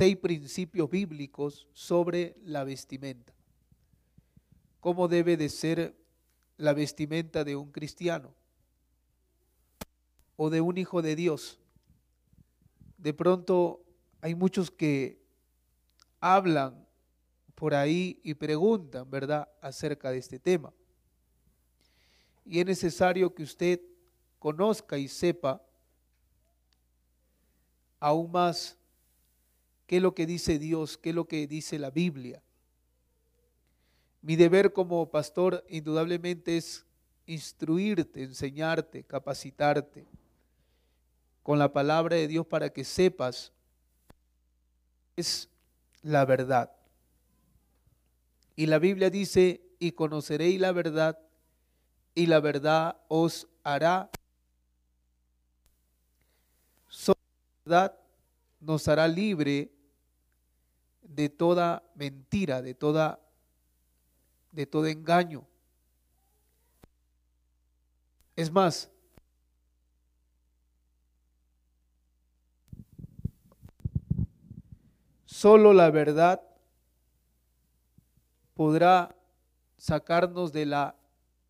seis principios bíblicos sobre la vestimenta. ¿Cómo debe de ser la vestimenta de un cristiano o de un hijo de Dios? De pronto hay muchos que hablan por ahí y preguntan, ¿verdad?, acerca de este tema. Y es necesario que usted conozca y sepa aún más qué es lo que dice Dios, qué es lo que dice la Biblia. Mi deber como pastor indudablemente es instruirte, enseñarte, capacitarte con la palabra de Dios para que sepas es la verdad. Y la Biblia dice, y conoceréis la verdad, y la verdad os hará. la verdad nos hará libre de toda mentira, de toda de todo engaño. Es más, solo la verdad podrá sacarnos de la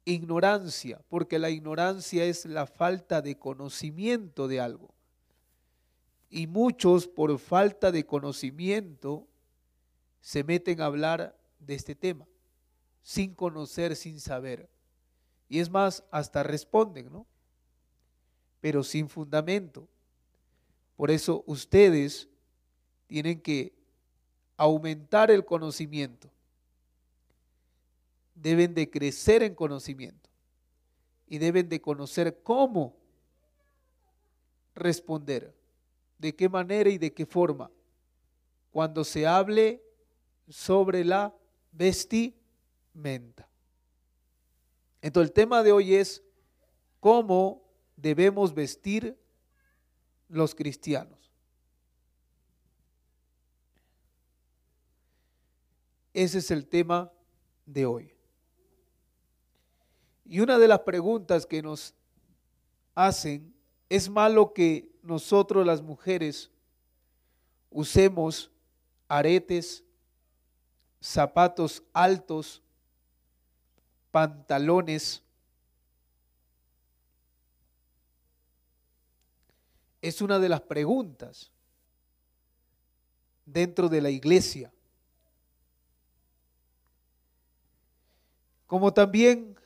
ignorancia, porque la ignorancia es la falta de conocimiento de algo. Y muchos por falta de conocimiento se meten a hablar de este tema, sin conocer, sin saber. Y es más, hasta responden, ¿no? Pero sin fundamento. Por eso ustedes tienen que aumentar el conocimiento. Deben de crecer en conocimiento. Y deben de conocer cómo responder, de qué manera y de qué forma. Cuando se hable sobre la vestimenta. Entonces el tema de hoy es cómo debemos vestir los cristianos. Ese es el tema de hoy. Y una de las preguntas que nos hacen, ¿es malo que nosotros las mujeres usemos aretes, zapatos altos, pantalones. Es una de las preguntas dentro de la iglesia. Como también,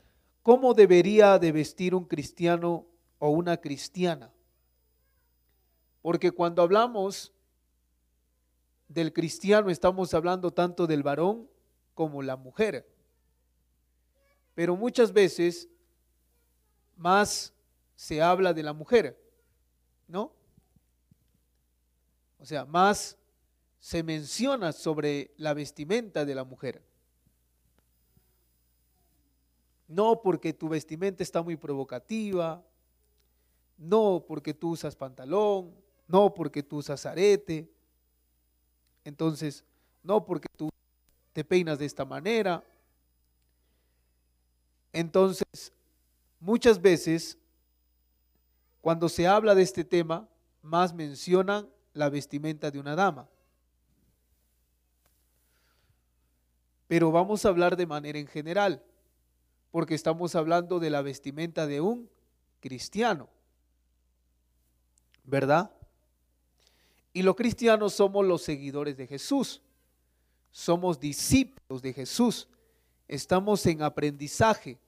¿cómo debería de vestir un cristiano o una cristiana? Porque cuando hablamos del cristiano estamos hablando tanto del varón como la mujer. Pero muchas veces más se habla de la mujer, ¿no? O sea, más se menciona sobre la vestimenta de la mujer. No porque tu vestimenta está muy provocativa, no porque tú usas pantalón, no porque tú usas arete, entonces, no porque tú te peinas de esta manera. Entonces, muchas veces, cuando se habla de este tema, más mencionan la vestimenta de una dama. Pero vamos a hablar de manera en general, porque estamos hablando de la vestimenta de un cristiano. ¿Verdad? Y los cristianos somos los seguidores de Jesús. Somos discípulos de Jesús. Estamos en aprendizaje.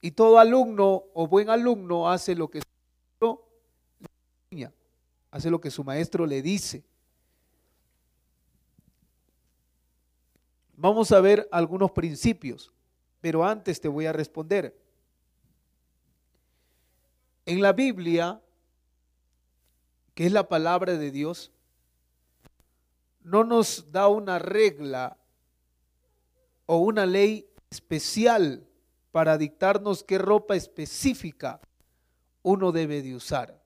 Y todo alumno o buen alumno hace lo que su maestro le hace lo que su maestro le dice. Vamos a ver algunos principios, pero antes te voy a responder. En la Biblia que es la palabra de Dios, no nos da una regla o una ley especial para dictarnos qué ropa específica uno debe de usar.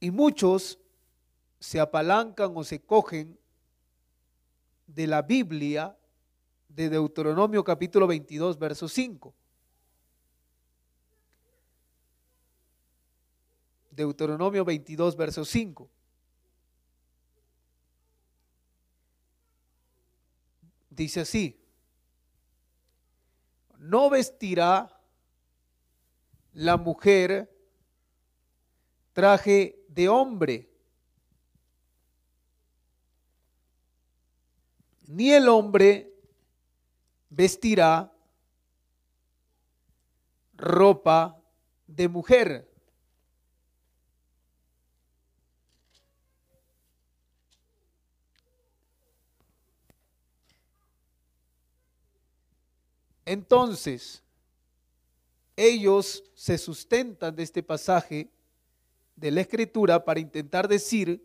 Y muchos se apalancan o se cogen de la Biblia de Deuteronomio capítulo 22, verso 5. Deuteronomio 22, verso 5. Dice así, no vestirá la mujer traje de hombre, ni el hombre vestirá ropa de mujer. Entonces, ellos se sustentan de este pasaje de la escritura para intentar decir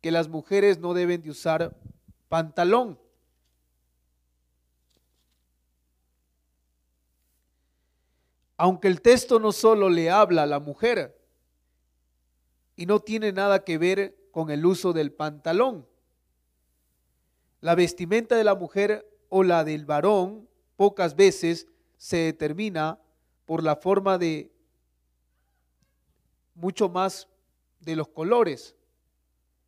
que las mujeres no deben de usar pantalón. Aunque el texto no solo le habla a la mujer y no tiene nada que ver con el uso del pantalón. La vestimenta de la mujer o la del varón pocas veces se determina por la forma de mucho más de los colores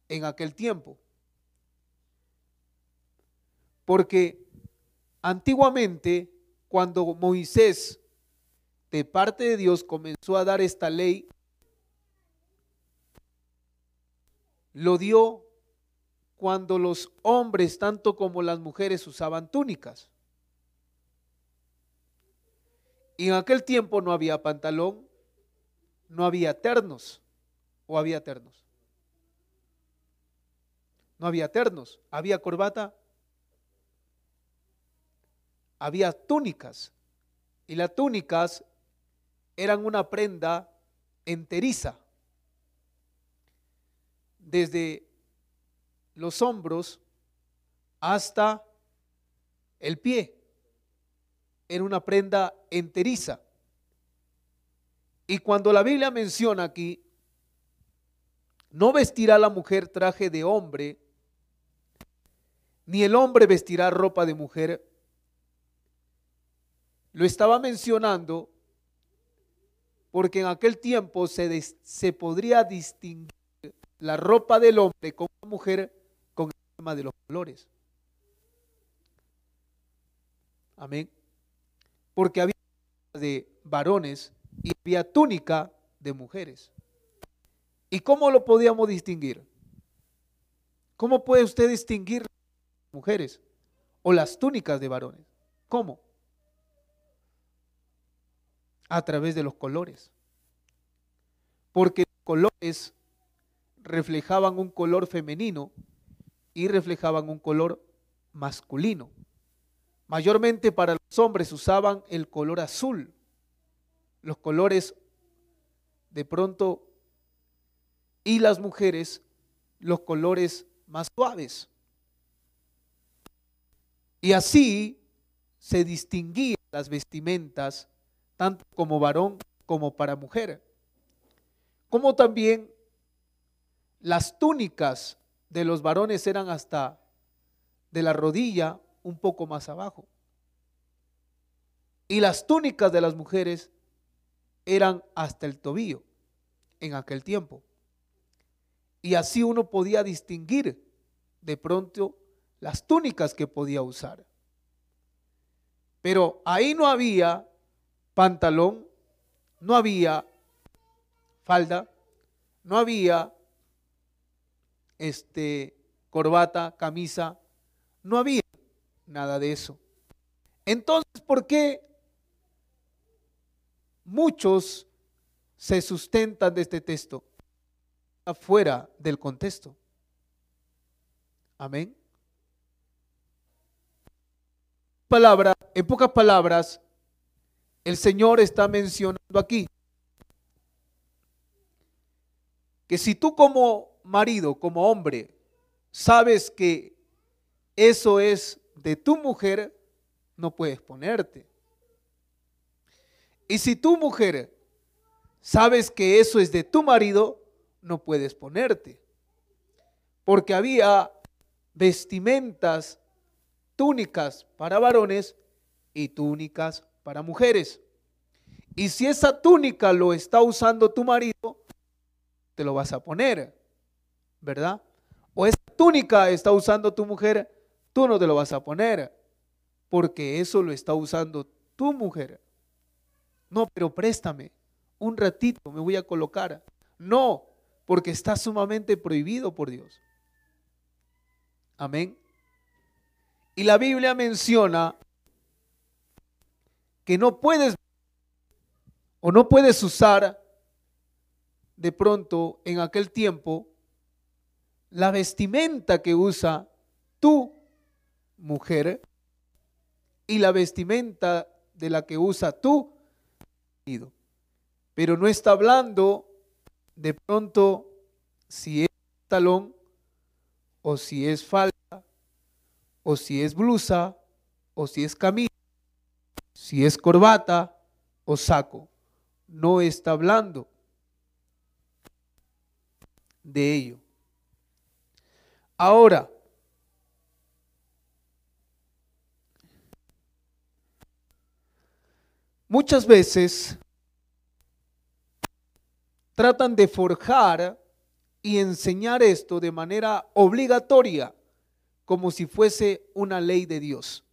en aquel tiempo. Porque antiguamente, cuando Moisés, de parte de Dios, comenzó a dar esta ley, lo dio cuando los hombres, tanto como las mujeres, usaban túnicas. Y en aquel tiempo no había pantalón, no había ternos, o había ternos. No había ternos, había corbata, había túnicas. Y las túnicas eran una prenda enteriza, desde los hombros hasta el pie en una prenda enteriza. Y cuando la Biblia menciona aquí, no vestirá la mujer traje de hombre, ni el hombre vestirá ropa de mujer, lo estaba mencionando porque en aquel tiempo se, se podría distinguir la ropa del hombre con la mujer con el tema de los colores. Amén porque había de varones y había túnica de mujeres. ¿Y cómo lo podíamos distinguir? ¿Cómo puede usted distinguir mujeres o las túnicas de varones? ¿Cómo? A través de los colores. Porque los colores reflejaban un color femenino y reflejaban un color masculino. Mayormente para los hombres usaban el color azul, los colores de pronto, y las mujeres los colores más suaves. Y así se distinguían las vestimentas, tanto como varón como para mujer. Como también las túnicas de los varones eran hasta de la rodilla un poco más abajo. Y las túnicas de las mujeres eran hasta el tobillo en aquel tiempo. Y así uno podía distinguir de pronto las túnicas que podía usar. Pero ahí no había pantalón, no había falda, no había este corbata, camisa, no había nada de eso. Entonces, ¿por qué muchos se sustentan de este texto afuera del contexto? Amén. Palabra, en pocas palabras, el Señor está mencionando aquí que si tú como marido, como hombre, sabes que eso es de tu mujer, no puedes ponerte. Y si tu mujer sabes que eso es de tu marido, no puedes ponerte. Porque había vestimentas, túnicas para varones y túnicas para mujeres. Y si esa túnica lo está usando tu marido, te lo vas a poner, ¿verdad? O esa túnica está usando tu mujer, tú no te lo vas a poner, porque eso lo está usando tu mujer. No, pero préstame un ratito, me voy a colocar. No, porque está sumamente prohibido por Dios. Amén. Y la Biblia menciona que no puedes o no puedes usar de pronto en aquel tiempo la vestimenta que usa tu mujer y la vestimenta de la que usa tu Pero no está hablando de pronto si es talón o si es falda o si es blusa o si es camisa, si es corbata o saco. No está hablando de ello. Ahora, muchas veces tratan de forjar y enseñar esto de manera obligatoria, como si fuese una ley de Dios.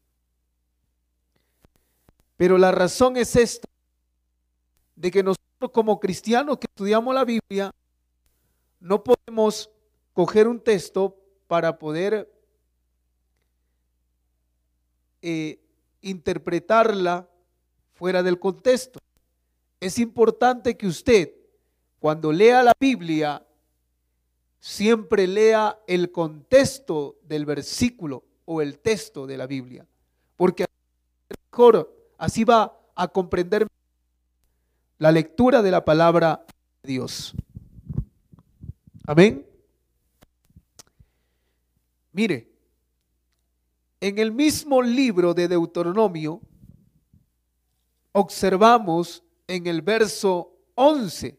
Pero la razón es esta, de que nosotros como cristianos que estudiamos la Biblia, no podemos coger un texto para poder eh, interpretarla fuera del contexto. Es importante que usted, cuando lea la Biblia, siempre lea el contexto del versículo o el texto de la Biblia, porque mejor así va a comprender la lectura de la palabra de Dios. Amén. Mire, en el mismo libro de Deuteronomio observamos en el verso 11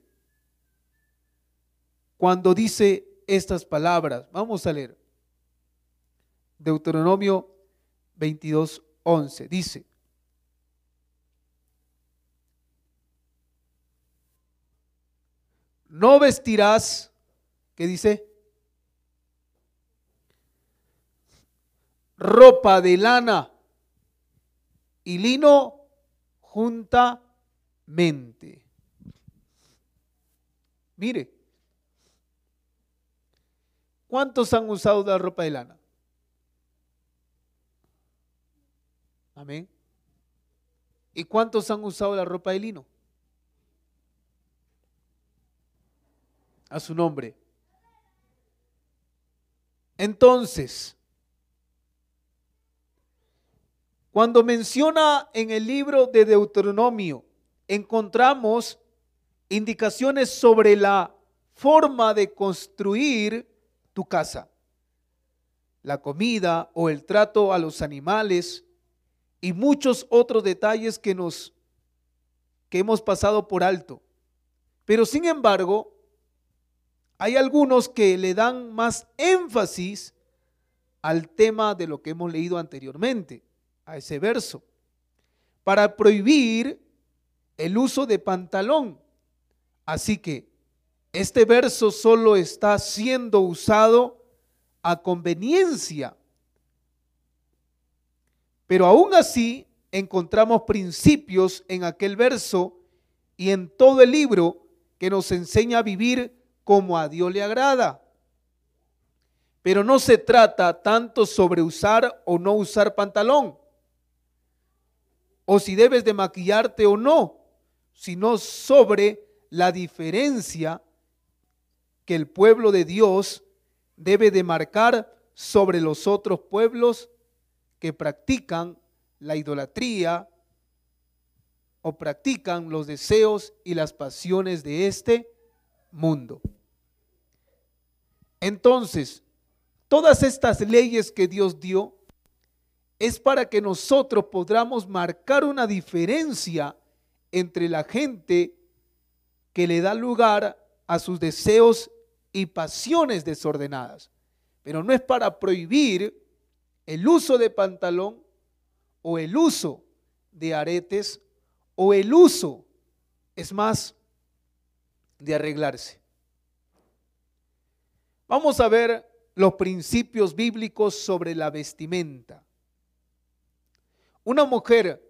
cuando dice estas palabras. Vamos a leer. Deuteronomio 22, 11. Dice, no vestirás ¿Qué dice? Ropa de lana y lino juntamente. Mire, ¿cuántos han usado la ropa de lana? Amén. ¿Y cuántos han usado la ropa de lino? A su nombre. Entonces, cuando menciona en el libro de Deuteronomio, encontramos indicaciones sobre la forma de construir tu casa, la comida o el trato a los animales y muchos otros detalles que nos que hemos pasado por alto. Pero sin embargo, hay algunos que le dan más énfasis al tema de lo que hemos leído anteriormente, a ese verso, para prohibir el uso de pantalón. Así que este verso solo está siendo usado a conveniencia. Pero aún así encontramos principios en aquel verso y en todo el libro que nos enseña a vivir como a Dios le agrada. Pero no se trata tanto sobre usar o no usar pantalón, o si debes de maquillarte o no, sino sobre la diferencia que el pueblo de Dios debe de marcar sobre los otros pueblos que practican la idolatría o practican los deseos y las pasiones de este mundo. Entonces, todas estas leyes que Dios dio es para que nosotros podamos marcar una diferencia entre la gente que le da lugar a sus deseos y pasiones desordenadas. Pero no es para prohibir el uso de pantalón o el uso de aretes o el uso, es más, de arreglarse. Vamos a ver los principios bíblicos sobre la vestimenta. Una mujer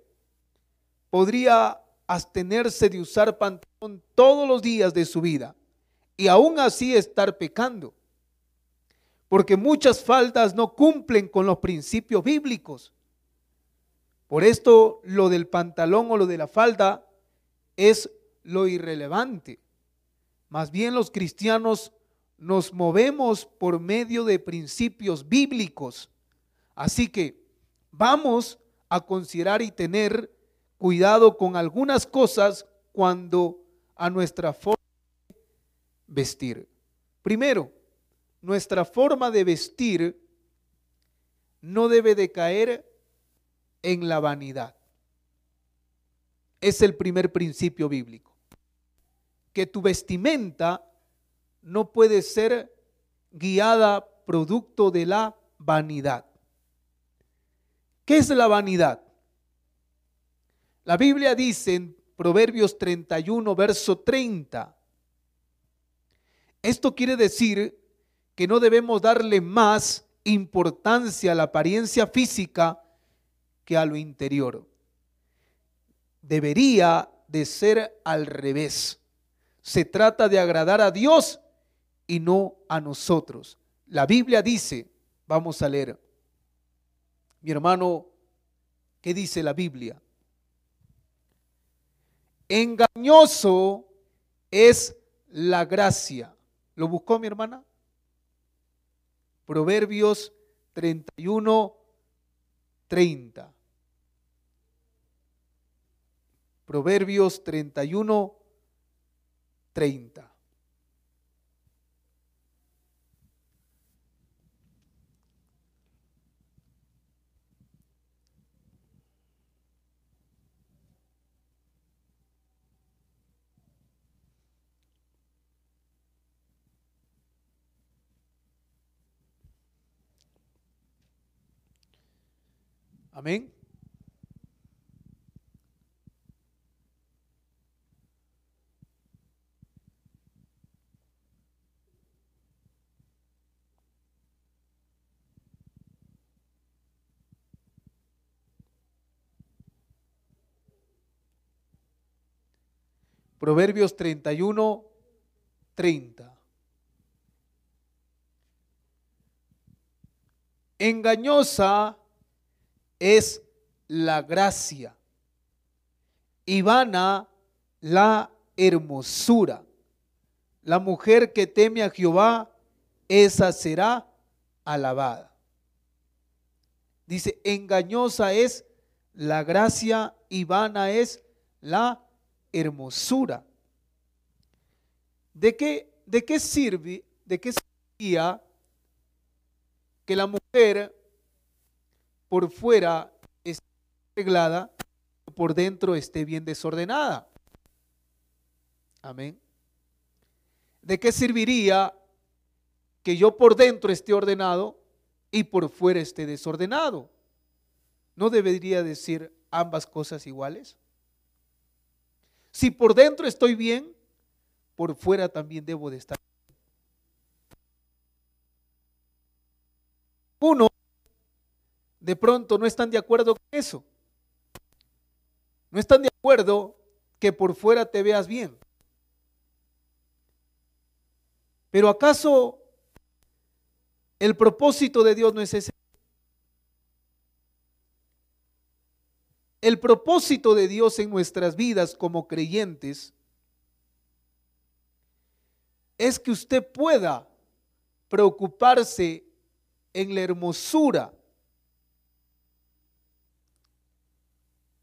podría abstenerse de usar pantalón todos los días de su vida y aún así estar pecando. Porque muchas faldas no cumplen con los principios bíblicos. Por esto lo del pantalón o lo de la falda es lo irrelevante. Más bien los cristianos nos movemos por medio de principios bíblicos. Así que vamos a considerar y tener cuidado con algunas cosas cuando a nuestra forma de vestir. Primero, nuestra forma de vestir no debe de caer en la vanidad. Es el primer principio bíblico. Que tu vestimenta no puede ser guiada producto de la vanidad. ¿Qué es la vanidad? La Biblia dice en Proverbios 31, verso 30, esto quiere decir que no debemos darle más importancia a la apariencia física que a lo interior. Debería de ser al revés. Se trata de agradar a Dios y no a nosotros. La Biblia dice, vamos a leer, mi hermano, ¿qué dice la Biblia? Engañoso es la gracia. ¿Lo buscó mi hermana? Proverbios 31, 30. Proverbios 31, 30. Amén. Proverbios 31, 30. Engañosa es la gracia y vana la hermosura. La mujer que teme a Jehová, esa será alabada. Dice, engañosa es la gracia y vana es la hermosura. ¿De qué, de qué sirve, de qué servía que la mujer por fuera esté arreglada, por dentro esté bien desordenada. Amén. ¿De qué serviría que yo por dentro esté ordenado y por fuera esté desordenado? ¿No debería decir ambas cosas iguales? Si por dentro estoy bien, por fuera también debo de estar. Uno de pronto no están de acuerdo con eso. No están de acuerdo que por fuera te veas bien. Pero ¿acaso el propósito de Dios no es ese? El propósito de Dios en nuestras vidas como creyentes es que usted pueda preocuparse en la hermosura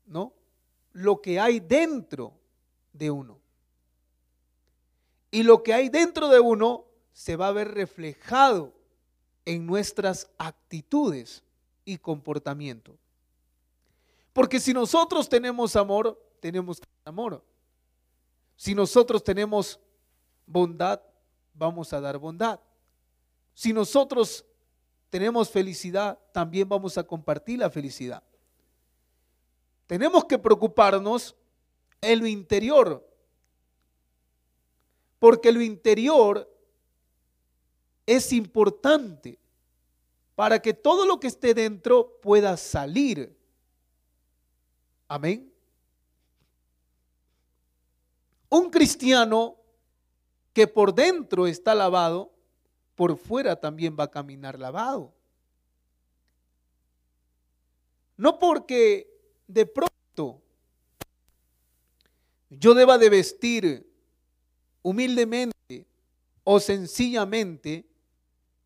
¿no? Lo que hay dentro de uno. Y lo que hay dentro de uno se va a ver reflejado en nuestras actitudes y comportamiento. Porque si nosotros tenemos amor, tenemos amor. Si nosotros tenemos bondad, vamos a dar bondad. Si nosotros tenemos felicidad, también vamos a compartir la felicidad tenemos que preocuparnos en lo interior, porque lo interior es importante para que todo lo que esté dentro pueda salir. Amén. Un cristiano que por dentro está lavado, por fuera también va a caminar lavado. No porque de pronto yo deba de vestir humildemente o sencillamente,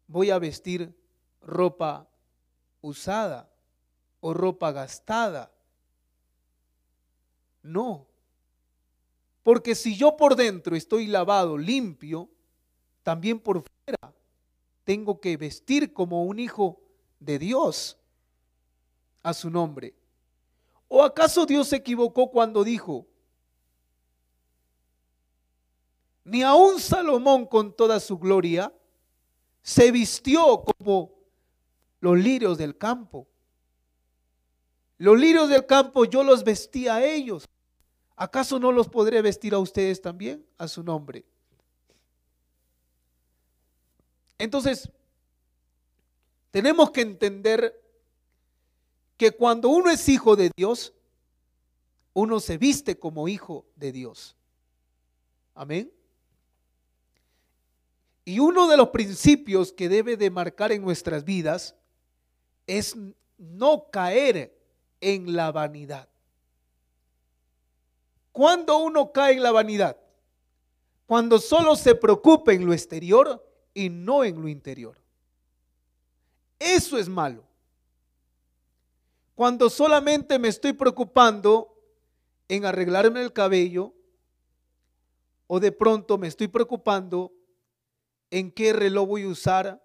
voy a vestir ropa usada o ropa gastada. No. Porque si yo por dentro estoy lavado, limpio, también por fuera tengo que vestir como un hijo de Dios a su nombre. ¿O acaso Dios se equivocó cuando dijo, ni aun Salomón con toda su gloria se vistió como los lirios del campo? Los lirios del campo yo los vestía a ellos. ¿Acaso no los podré vestir a ustedes también a su nombre? Entonces, tenemos que entender que cuando uno es hijo de Dios, uno se viste como hijo de Dios. Amén. Y uno de los principios que debe de marcar en nuestras vidas es no caer en la vanidad. Cuando uno cae en la vanidad? Cuando solo se preocupa en lo exterior y no en lo interior. Eso es malo. Cuando solamente me estoy preocupando en arreglarme el cabello o de pronto me estoy preocupando en qué reloj voy a usar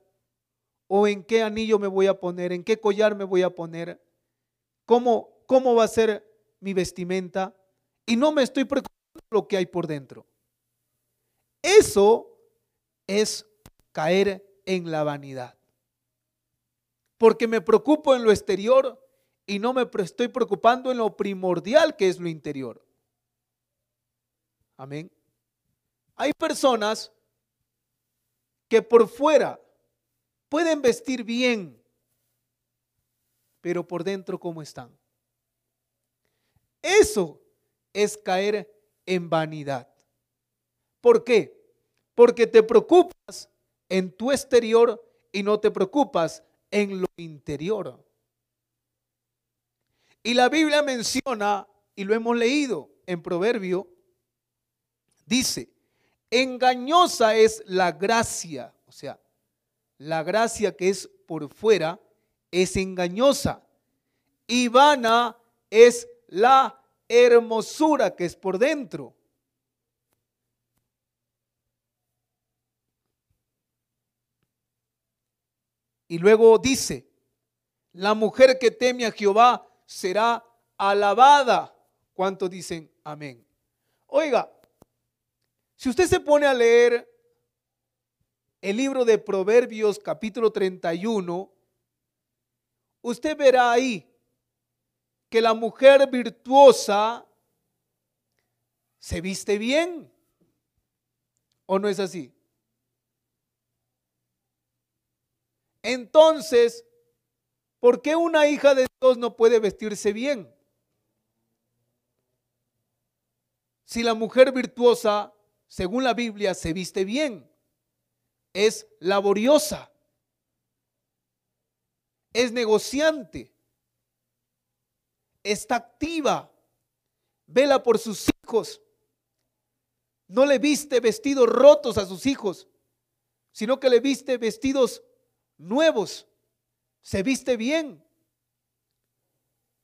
o en qué anillo me voy a poner, en qué collar me voy a poner, cómo, cómo va a ser mi vestimenta y no me estoy preocupando lo que hay por dentro. Eso es caer en la vanidad. Porque me preocupo en lo exterior y no me estoy preocupando en lo primordial que es lo interior. Amén. Hay personas que por fuera pueden vestir bien, pero por dentro ¿cómo están? Eso es caer en vanidad. ¿Por qué? Porque te preocupas en tu exterior y no te preocupas en lo interior. Y la Biblia menciona, y lo hemos leído en Proverbio, dice, engañosa es la gracia, o sea, la gracia que es por fuera es engañosa y vana es la hermosura que es por dentro. Y luego dice, la mujer que teme a Jehová será alabada. ¿Cuántos dicen amén? Oiga, si usted se pone a leer el libro de Proverbios capítulo 31, usted verá ahí que la mujer virtuosa se viste bien. ¿O no es así? Entonces, ¿por qué una hija de Dios no puede vestirse bien? Si la mujer virtuosa, según la Biblia, se viste bien, es laboriosa, es negociante, está activa, vela por sus hijos. No le viste vestidos rotos a sus hijos, sino que le viste vestidos nuevos. Se viste bien.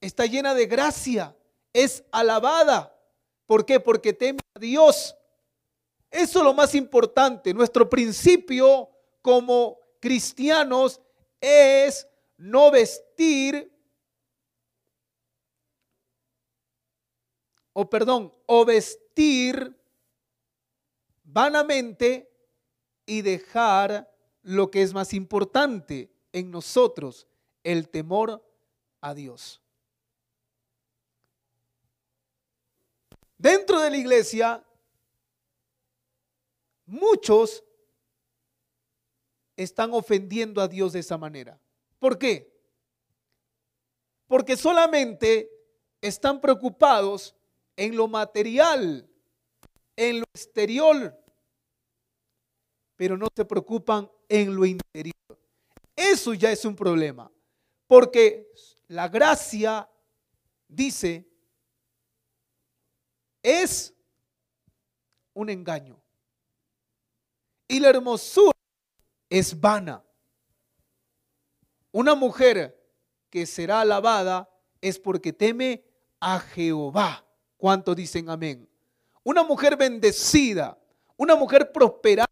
Está llena de gracia. Es alabada. ¿Por qué? Porque teme a Dios. Eso es lo más importante. Nuestro principio como cristianos es no vestir o perdón, o vestir vanamente y dejar lo que es más importante en nosotros, el temor a Dios. Dentro de la iglesia, muchos están ofendiendo a Dios de esa manera. ¿Por qué? Porque solamente están preocupados en lo material, en lo exterior, pero no se preocupan en lo interior. Eso ya es un problema, porque la gracia, dice, es un engaño. Y la hermosura es vana. Una mujer que será alabada es porque teme a Jehová. ¿Cuántos dicen amén? Una mujer bendecida, una mujer prosperada,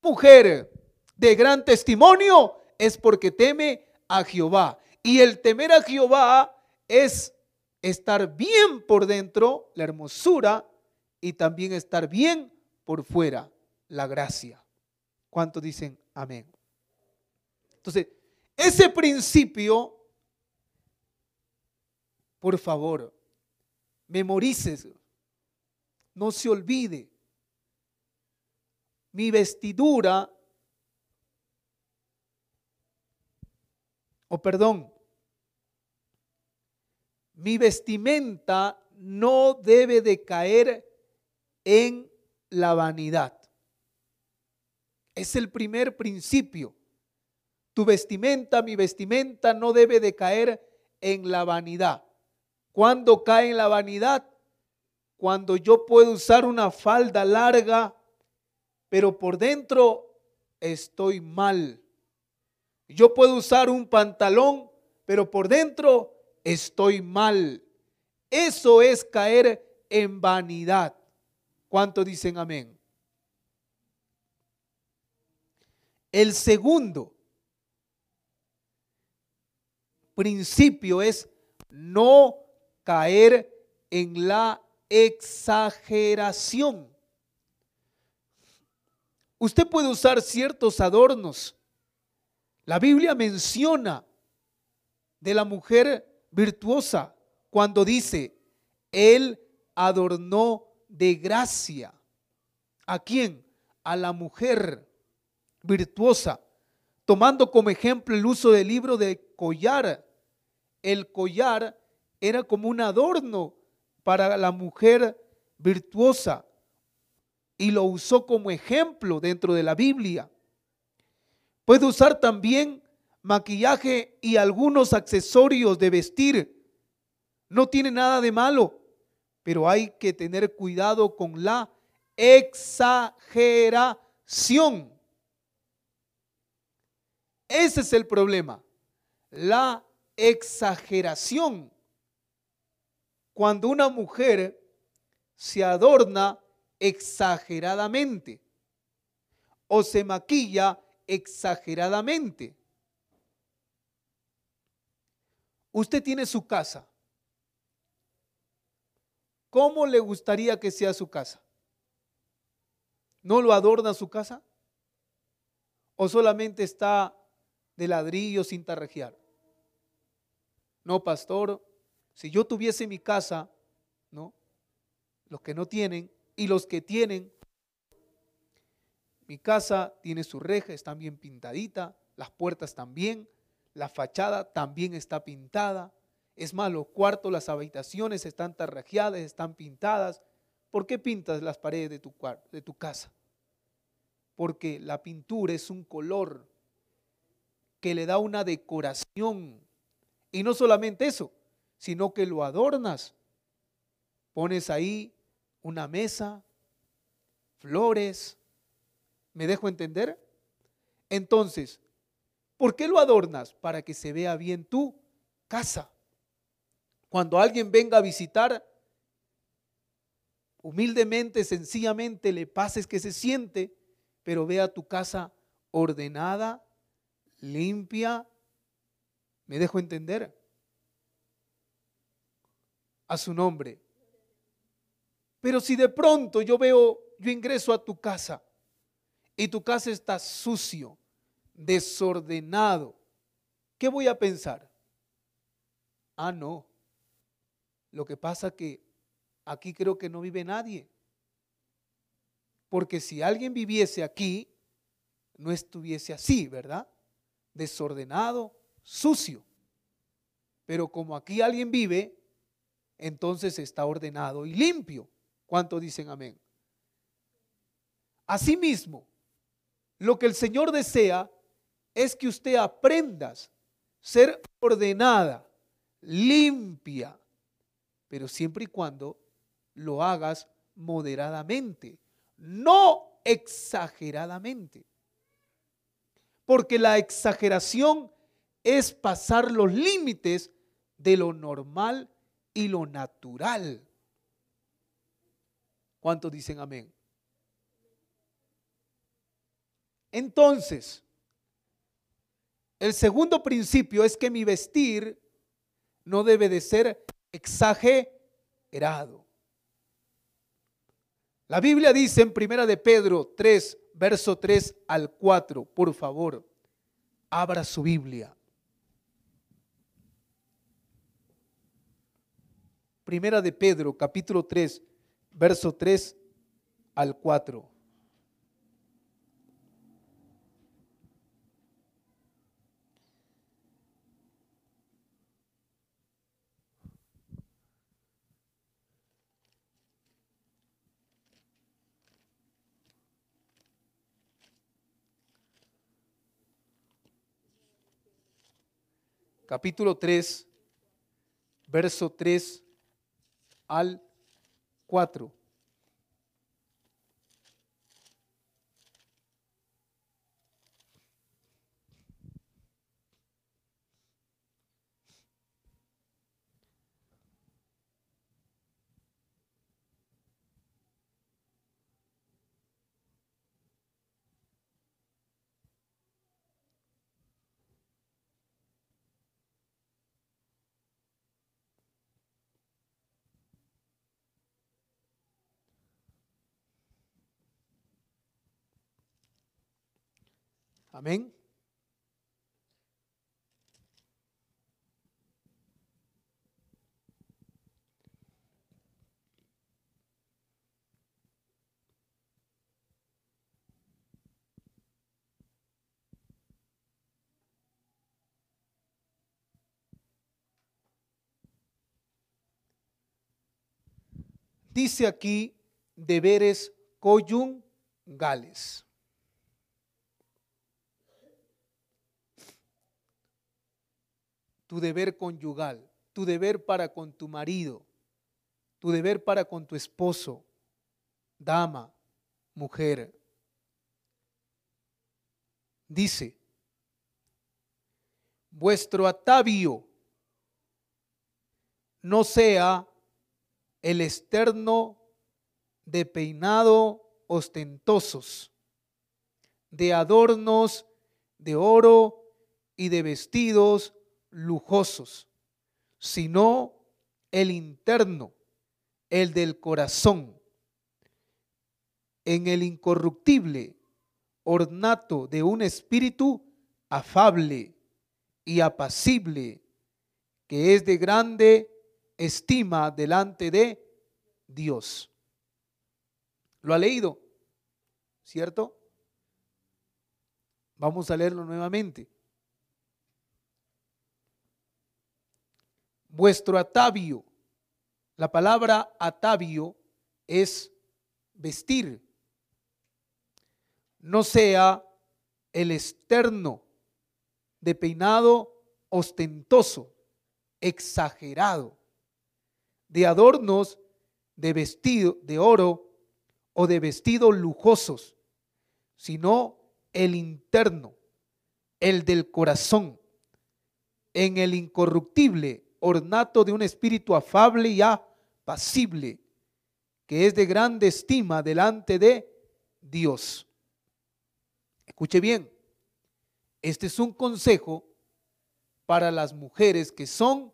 mujer de gran testimonio es porque teme a Jehová. Y el temer a Jehová es estar bien por dentro, la hermosura, y también estar bien por fuera, la gracia. ¿Cuántos dicen amén? Entonces, ese principio, por favor, memorices, no se olvide. Mi vestidura, o perdón, mi vestimenta no debe de caer en la vanidad. Es el primer principio. Tu vestimenta, mi vestimenta no debe de caer en la vanidad. ¿Cuándo cae en la vanidad? Cuando yo puedo usar una falda larga, pero por dentro estoy mal. Yo puedo usar un pantalón, pero por dentro estoy mal. Eso es caer en vanidad. ¿Cuánto dicen amén? El segundo principio es no caer en la exageración. Usted puede usar ciertos adornos. La Biblia menciona de la mujer virtuosa cuando dice, Él adornó de gracia. ¿A quién? A la mujer virtuosa, tomando como ejemplo el uso del libro de collar. El collar era como un adorno para la mujer virtuosa y lo usó como ejemplo dentro de la Biblia. Puede usar también maquillaje y algunos accesorios de vestir. No tiene nada de malo, pero hay que tener cuidado con la exageración. Ese es el problema, la exageración. Cuando una mujer se adorna exageradamente o se maquilla exageradamente. Usted tiene su casa. ¿Cómo le gustaría que sea su casa? ¿No lo adorna su casa? ¿O solamente está de ladrillo sin tarrajear? No, pastor, si yo tuviese mi casa, ¿no? Los que no tienen y los que tienen, mi casa tiene su reja, está bien pintadita, las puertas también, la fachada también está pintada. Es más, los cuartos, las habitaciones están tarrajeadas, están pintadas. ¿Por qué pintas las paredes de tu, de tu casa? Porque la pintura es un color que le da una decoración. Y no solamente eso, sino que lo adornas. Pones ahí una mesa, flores. ¿Me dejo entender? Entonces, ¿Por qué lo adornas? Para que se vea bien tu casa. Cuando alguien venga a visitar, humildemente, sencillamente le pases que se siente, pero vea tu casa ordenada, limpia. ¿Me dejo entender? A su nombre. Pero si de pronto yo veo, yo ingreso a tu casa y tu casa está sucio, desordenado, ¿qué voy a pensar? Ah, no. Lo que pasa que aquí creo que no vive nadie. Porque si alguien viviese aquí, no estuviese así, ¿verdad? Desordenado, sucio. Pero como aquí alguien vive, entonces está ordenado y limpio. ¿Cuánto dicen amén? Asimismo, lo que el Señor desea es que usted aprendas ser ordenada, limpia, pero siempre y cuando lo hagas moderadamente, no exageradamente. Porque la exageración es pasar los límites de lo normal y lo natural. ¿Cuántos dicen amén? Entonces, el segundo principio es que mi vestir no debe de ser exagerado. La Biblia dice en Primera de Pedro 3, verso 3 al 4, por favor, abra su Biblia. Primera de Pedro, capítulo 3, verso 3 al 4. Capítulo 3, verso 3 al 4. Amén. Dice aquí deberes conyugales. Tu deber conyugal, tu deber para con tu marido, tu deber para con tu esposo, dama, mujer. Dice, vuestro atavio no sea el externo de peinado ostentosos, de adornos de oro y de vestidos lujosos, sino el interno, el del corazón, en el incorruptible ornato de un espíritu afable y apacible, que es de grande estima delante de Dios. ¿Lo ha leído? ¿Cierto? Vamos a leerlo nuevamente. Vuestro atavio. La palabra atavio es vestir. No sea el externo de peinado ostentoso, exagerado, de adornos de vestido de oro o de vestidos lujosos, sino el interno, el del corazón, en el incorruptible, ornato de un espíritu afable y apacible, que es de grande estima delante de Dios. Escuche bien, este es un consejo para las mujeres que son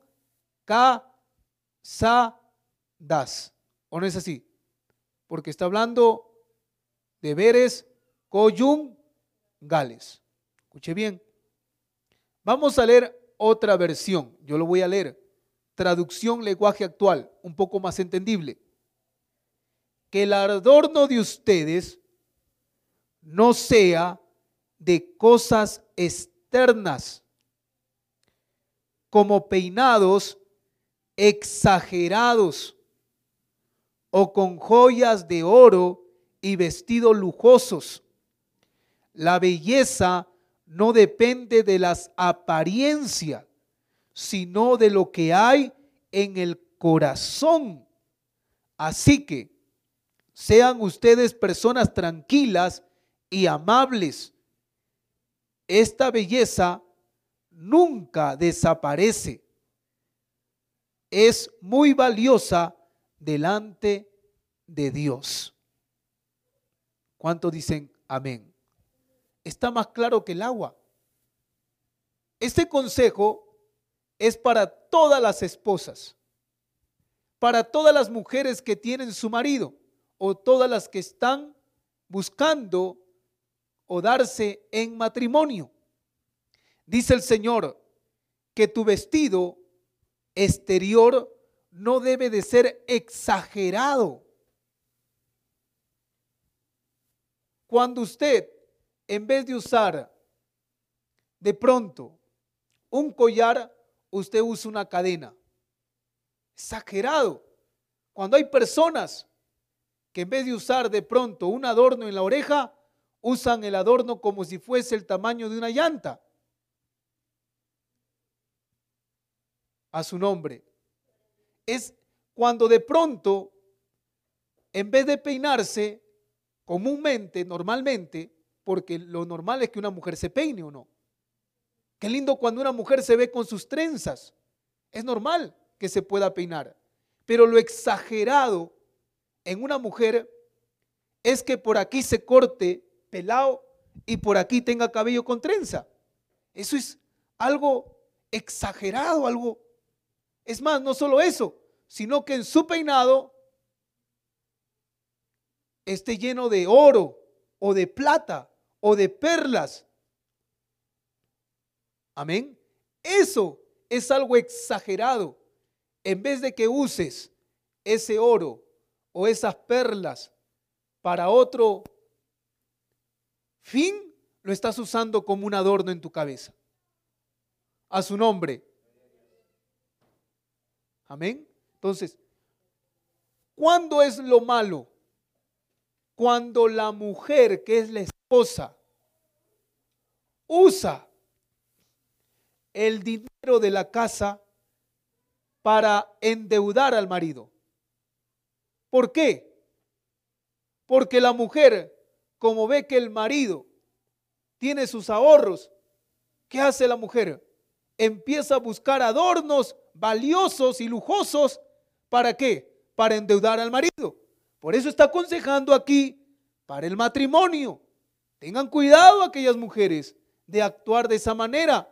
casadas. ¿O no es así? Porque está hablando de veres conyugales. Escuche bien. Vamos a leer otra versión. Yo lo voy a leer. Traducción lenguaje actual, un poco más entendible. Que el adorno de ustedes no sea de cosas externas, como peinados exagerados o con joyas de oro y vestidos lujosos. La belleza no depende de las apariencias, sino de lo que hay en el corazón. Así que sean ustedes personas tranquilas y amables. Esta belleza nunca desaparece. Es muy valiosa delante de Dios. ¿Cuántos dicen amén? Está más claro que el agua. Este consejo es para todas las esposas, para todas las mujeres que tienen su marido o todas las que están buscando o darse en matrimonio. Dice el Señor que tu vestido exterior no debe de ser exagerado. Cuando usted, en vez de usar de pronto un collar, usted usa una cadena. Exagerado. Cuando hay personas que en vez de usar de pronto un adorno en la oreja, usan el adorno como si fuese el tamaño de una llanta. A su nombre. Es cuando de pronto, en vez de peinarse comúnmente, normalmente, porque lo normal es que una mujer se peine o no. Qué lindo cuando una mujer se ve con sus trenzas. Es normal que se pueda peinar. Pero lo exagerado en una mujer es que por aquí se corte pelado y por aquí tenga cabello con trenza. Eso es algo exagerado, algo... Es más, no solo eso, sino que en su peinado esté lleno de oro o de plata o de perlas. Amén. Eso es algo exagerado. En vez de que uses ese oro o esas perlas para otro fin, lo estás usando como un adorno en tu cabeza. A su nombre. Amén. Entonces, ¿cuándo es lo malo? Cuando la mujer, que es la usa el dinero de la casa para endeudar al marido. ¿Por qué? Porque la mujer, como ve que el marido tiene sus ahorros, ¿qué hace la mujer? Empieza a buscar adornos valiosos y lujosos. ¿Para qué? Para endeudar al marido. Por eso está aconsejando aquí para el matrimonio. Tengan cuidado aquellas mujeres de actuar de esa manera,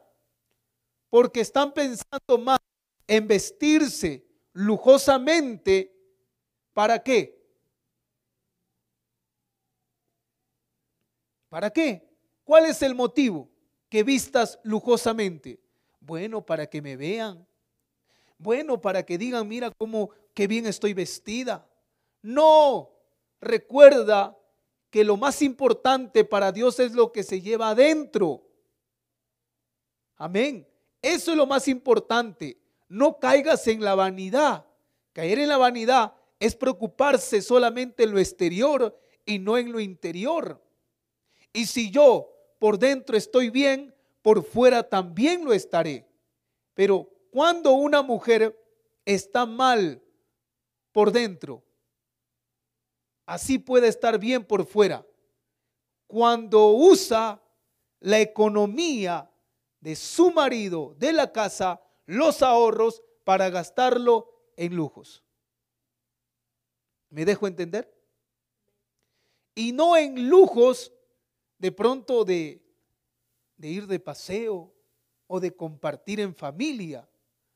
porque están pensando más en vestirse lujosamente ¿Para qué? ¿Para qué? ¿Cuál es el motivo? Que vistas lujosamente. Bueno, para que me vean. Bueno, para que digan, mira cómo, qué bien estoy vestida. No, recuerda que lo más importante para Dios es lo que se lleva adentro. Amén. Eso es lo más importante. No caigas en la vanidad. Caer en la vanidad es preocuparse solamente en lo exterior y no en lo interior. Y si yo por dentro estoy bien, por fuera también lo estaré. Pero cuando una mujer está mal por dentro, así puede estar bien por fuera. Cuando usa la economía de su marido, de la casa, los ahorros para gastarlo en lujos. ¿Me dejo entender? Y no en lujos de pronto de, de ir de paseo o de compartir en familia.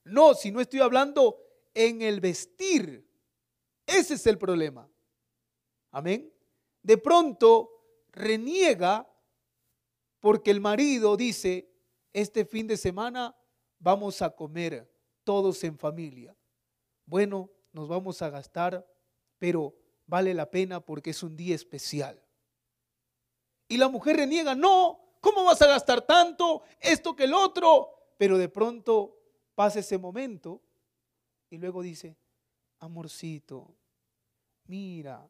No, si no estoy hablando en el vestir. Ese es el problema. Amén. De pronto reniega porque el marido dice, este fin de semana vamos a comer todos en familia. Bueno, nos vamos a gastar pero vale la pena porque es un día especial. Y la mujer reniega, no, ¿cómo vas a gastar tanto? Esto que el otro. Pero de pronto pasa ese momento y luego dice, amorcito, mira,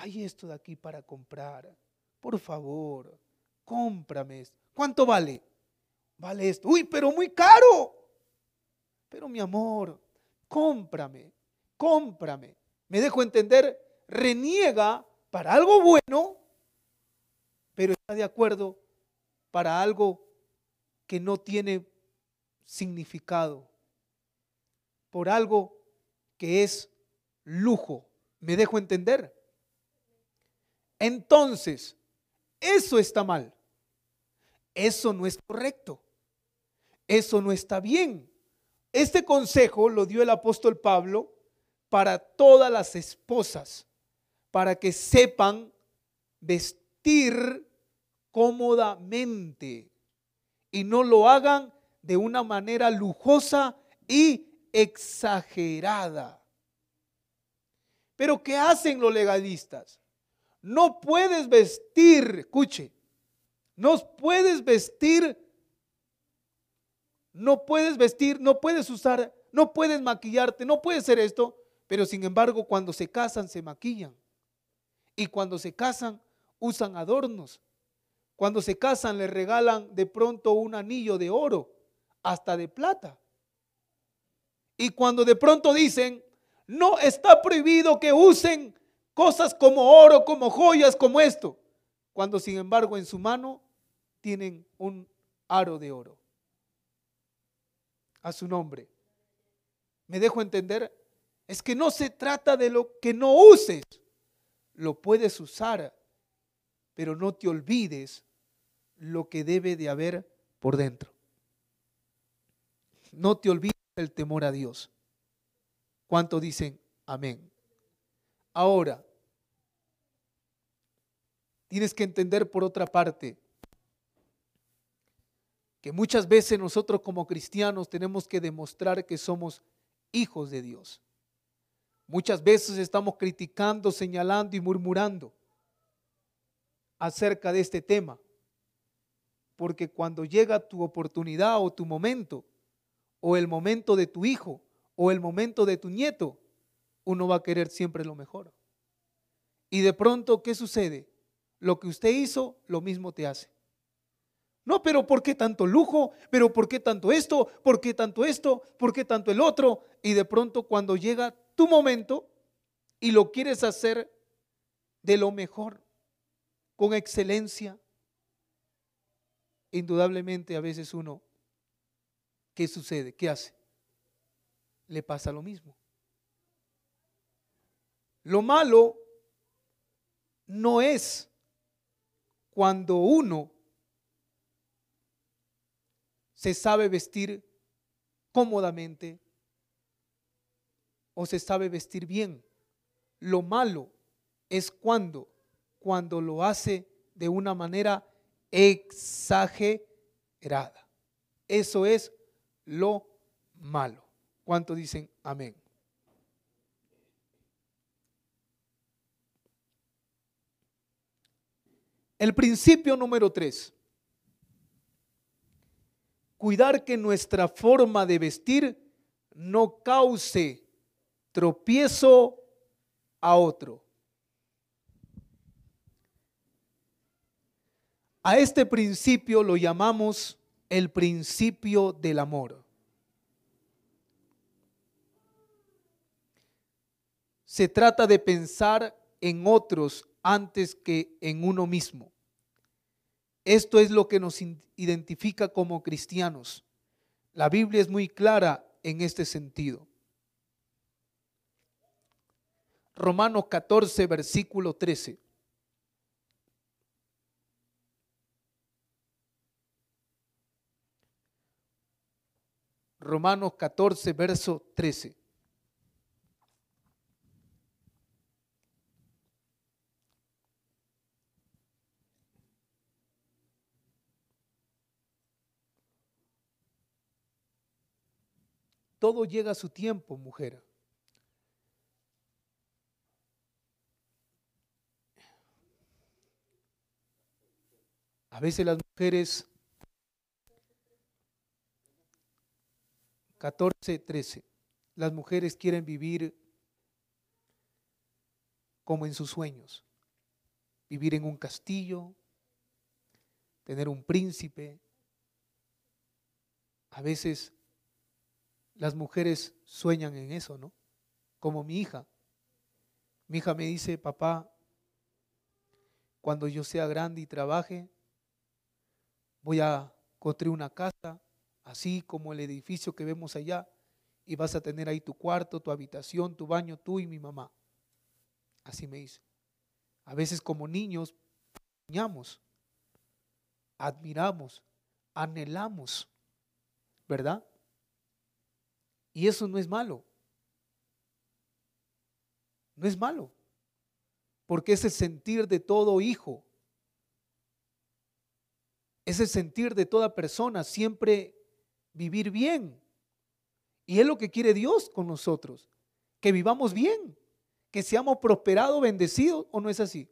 hay esto de aquí para comprar. Por favor, cómprame esto. ¿Cuánto vale? Vale esto. Uy, pero muy caro. Pero mi amor, cómprame, cómprame. Me dejo entender, reniega para algo bueno, pero está de acuerdo para algo que no tiene significado, por algo que es lujo. ¿Me dejo entender? Entonces, eso está mal. Eso no es correcto. Eso no está bien. Este consejo lo dio el apóstol Pablo para todas las esposas, para que sepan vestir cómodamente y no lo hagan de una manera lujosa y exagerada. Pero ¿qué hacen los legalistas? No puedes vestir, escuche, no puedes vestir, no puedes vestir, no puedes usar, no puedes maquillarte, no puedes hacer esto, pero sin embargo cuando se casan se maquillan. Y cuando se casan usan adornos. Cuando se casan le regalan de pronto un anillo de oro, hasta de plata. Y cuando de pronto dicen, no está prohibido que usen cosas como oro, como joyas, como esto, cuando sin embargo en su mano tienen un aro de oro a su nombre. ¿Me dejo entender? Es que no se trata de lo que no uses, lo puedes usar, pero no te olvides lo que debe de haber por dentro. No te olvides el temor a Dios. ¿Cuánto dicen amén? Ahora, tienes que entender por otra parte que muchas veces nosotros como cristianos tenemos que demostrar que somos hijos de Dios. Muchas veces estamos criticando, señalando y murmurando acerca de este tema. Porque cuando llega tu oportunidad o tu momento, o el momento de tu hijo, o el momento de tu nieto, uno va a querer siempre lo mejor. Y de pronto, ¿qué sucede? Lo que usted hizo, lo mismo te hace. No, pero ¿por qué tanto lujo? ¿Pero por qué tanto esto? ¿Por qué tanto esto? ¿Por qué tanto el otro? Y de pronto cuando llega tu momento y lo quieres hacer de lo mejor, con excelencia, indudablemente a veces uno, ¿qué sucede? ¿Qué hace? Le pasa lo mismo. Lo malo no es cuando uno se sabe vestir cómodamente o se sabe vestir bien. Lo malo es cuando, cuando lo hace de una manera exagerada. Eso es lo malo. ¿Cuánto dicen amén? El principio número tres cuidar que nuestra forma de vestir no cause tropiezo a otro. A este principio lo llamamos el principio del amor. Se trata de pensar en otros antes que en uno mismo. Esto es lo que nos identifica como cristianos. La Biblia es muy clara en este sentido. Romanos 14, versículo 13. Romanos 14, verso 13. Todo llega a su tiempo, mujer. A veces las mujeres 14, 13. Las mujeres quieren vivir como en sus sueños. Vivir en un castillo, tener un príncipe. A veces las mujeres sueñan en eso, ¿no? Como mi hija. Mi hija me dice, papá, cuando yo sea grande y trabaje, voy a construir una casa así como el edificio que vemos allá, y vas a tener ahí tu cuarto, tu habitación, tu baño, tú y mi mamá. Así me dice. A veces como niños soñamos, admiramos, anhelamos, ¿verdad? Y eso no es malo. No es malo. Porque es el sentir de todo hijo. Es el sentir de toda persona. Siempre vivir bien. Y es lo que quiere Dios con nosotros, que vivamos bien, que seamos prosperados, bendecidos, ¿o no es así?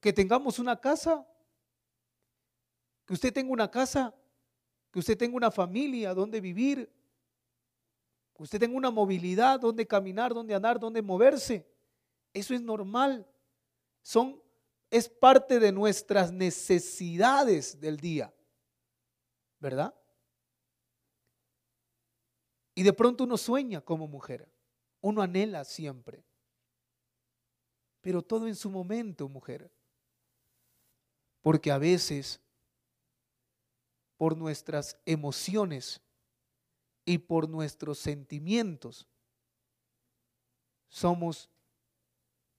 Que tengamos una casa, que usted tenga una casa, que usted tenga una familia donde vivir, usted tenga una movilidad, donde caminar, donde andar, donde moverse. Eso es normal. Son es parte de nuestras necesidades del día. ¿Verdad? Y de pronto uno sueña como mujer, uno anhela siempre. Pero todo en su momento, mujer. Porque a veces, por nuestras emociones y por nuestros sentimientos, somos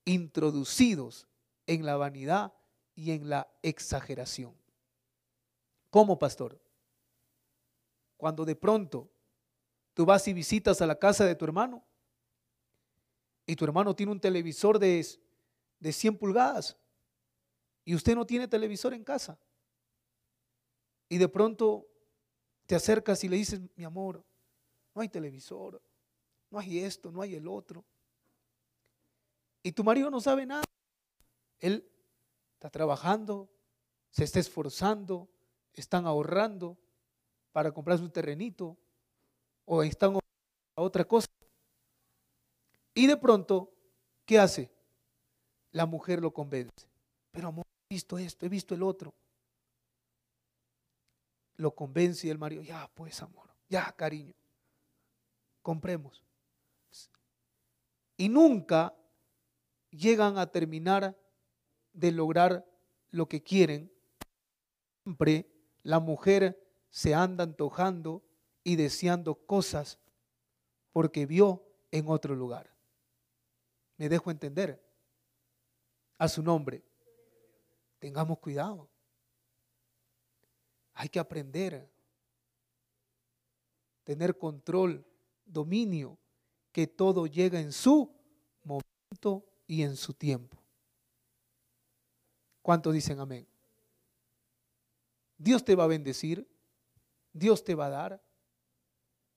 introducidos en la vanidad y en la exageración. ¿Cómo, pastor? Cuando de pronto Tú vas y visitas a la casa de tu hermano y tu hermano tiene un televisor de, de 100 pulgadas y usted no tiene televisor en casa. Y de pronto te acercas y le dices, mi amor, no hay televisor, no hay esto, no hay el otro. Y tu marido no sabe nada. Él está trabajando, se está esforzando, están ahorrando para comprarse un terrenito, o están a otra cosa. Y de pronto, ¿qué hace? La mujer lo convence. Pero amor, he visto esto, he visto el otro. Lo convence y el marido, ya pues amor, ya cariño, compremos. Y nunca llegan a terminar de lograr lo que quieren. Siempre la mujer se anda antojando y deseando cosas porque vio en otro lugar. Me dejo entender. A su nombre. Tengamos cuidado. Hay que aprender. Tener control, dominio, que todo llega en su momento y en su tiempo. ¿Cuántos dicen amén? Dios te va a bendecir, Dios te va a dar,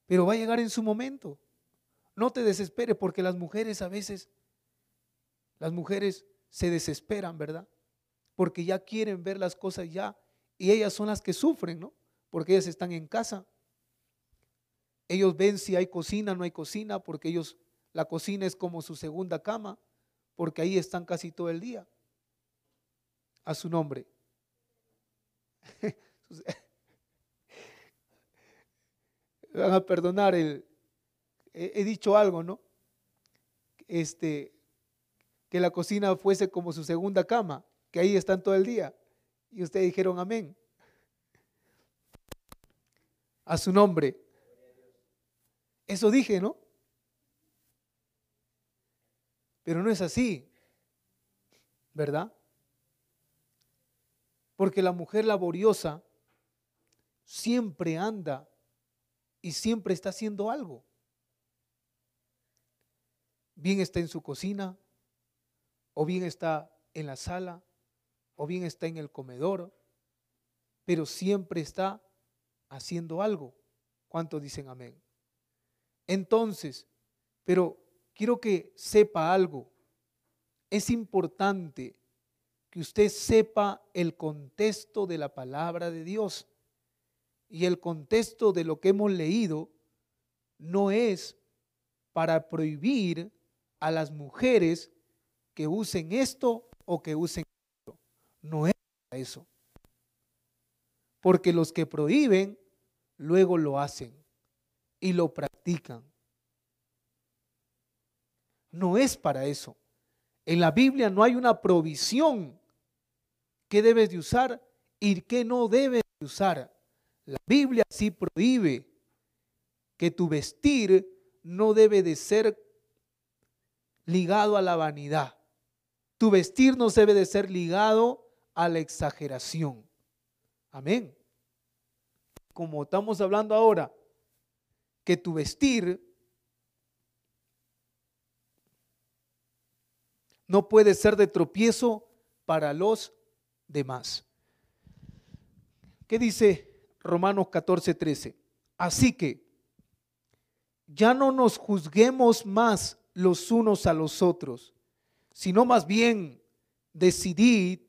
pero va a llegar en su momento. No te desesperes porque las mujeres a veces, las mujeres se desesperan, ¿verdad? Porque ya quieren ver las cosas ya y ellas son las que sufren, ¿no? Porque ellas están en casa. Ellos ven si hay cocina, no hay cocina, porque ellos, la cocina es como su segunda cama, porque ahí están casi todo el día. A su nombre. van a perdonar el, he, dicho algo, ¿no? Este, que la cocina fuese como su segunda cama, que ahí están todo el día. Y ustedes dijeron amén. A su nombre. Eso dije, ¿no? Pero no es así, ¿verdad? Porque la mujer laboriosa siempre anda y siempre está haciendo algo. Bien está en su cocina, o bien está en la sala, o bien está en el comedor, pero siempre está haciendo algo. ¿Cuántos dicen amén? Entonces, pero quiero que sepa algo. Es importante que usted sepa el contexto de la palabra de Dios. Y el contexto de lo que hemos leído no es para prohibir a las mujeres que usen esto o que usen esto. No es para eso. Porque los que prohíben, luego lo hacen y lo practican. No es para eso. En la Biblia no hay una provisión que debes de usar y que no debes de usar. La Biblia sí prohíbe que tu vestir no debe de ser ligado a la vanidad. Tu vestir no debe de ser ligado a la exageración. Amén. Como estamos hablando ahora, que tu vestir no puede ser de tropiezo para los demás. ¿Qué dice Romanos 14, 13? Así que ya no nos juzguemos más los unos a los otros, sino más bien decidid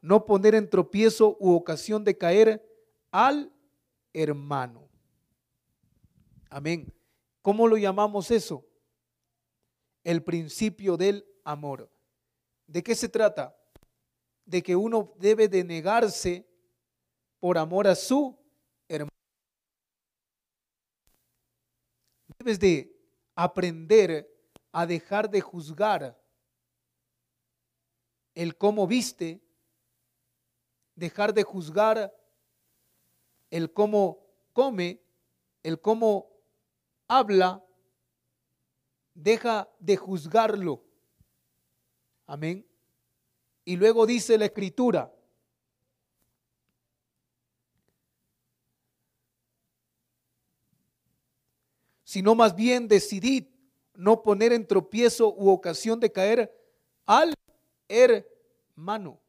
no poner en tropiezo u ocasión de caer al hermano. Amén. ¿Cómo lo llamamos eso? El principio del amor. ¿De qué se trata? De que uno debe de negarse por amor a su hermano. Debes de aprender a dejar de juzgar el cómo viste, dejar de juzgar el cómo come, el cómo habla, deja de juzgarlo Amén. Y luego dice la escritura, sino más bien decidid no poner en tropiezo u ocasión de caer al hermano.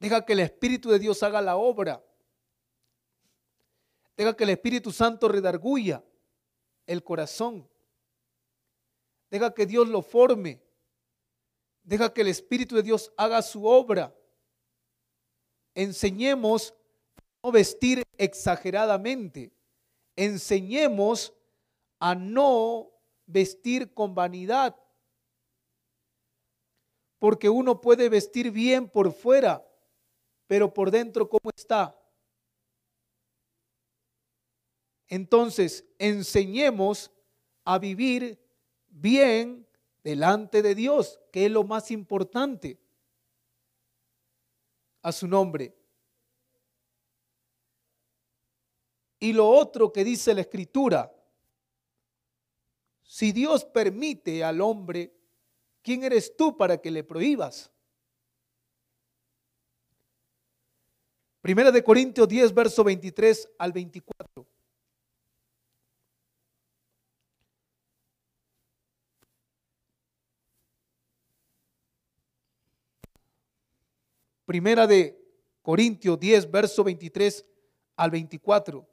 Deja que el Espíritu de Dios haga la obra. Deja que el Espíritu Santo redarguya el corazón. Deja que Dios lo forme. Deja que el Espíritu de Dios haga su obra. Enseñemos a no vestir exageradamente. Enseñemos a no vestir con vanidad. Porque uno puede vestir bien por fuera, pero por dentro, ¿cómo está? Entonces, enseñemos a vivir bien delante de Dios, que es lo más importante a su nombre. Y lo otro que dice la escritura, si Dios permite al hombre, ¿quién eres tú para que le prohíbas? Primera de Corintios 10, verso 23 al 24. Primera de Corintios 10, verso 23 al 24.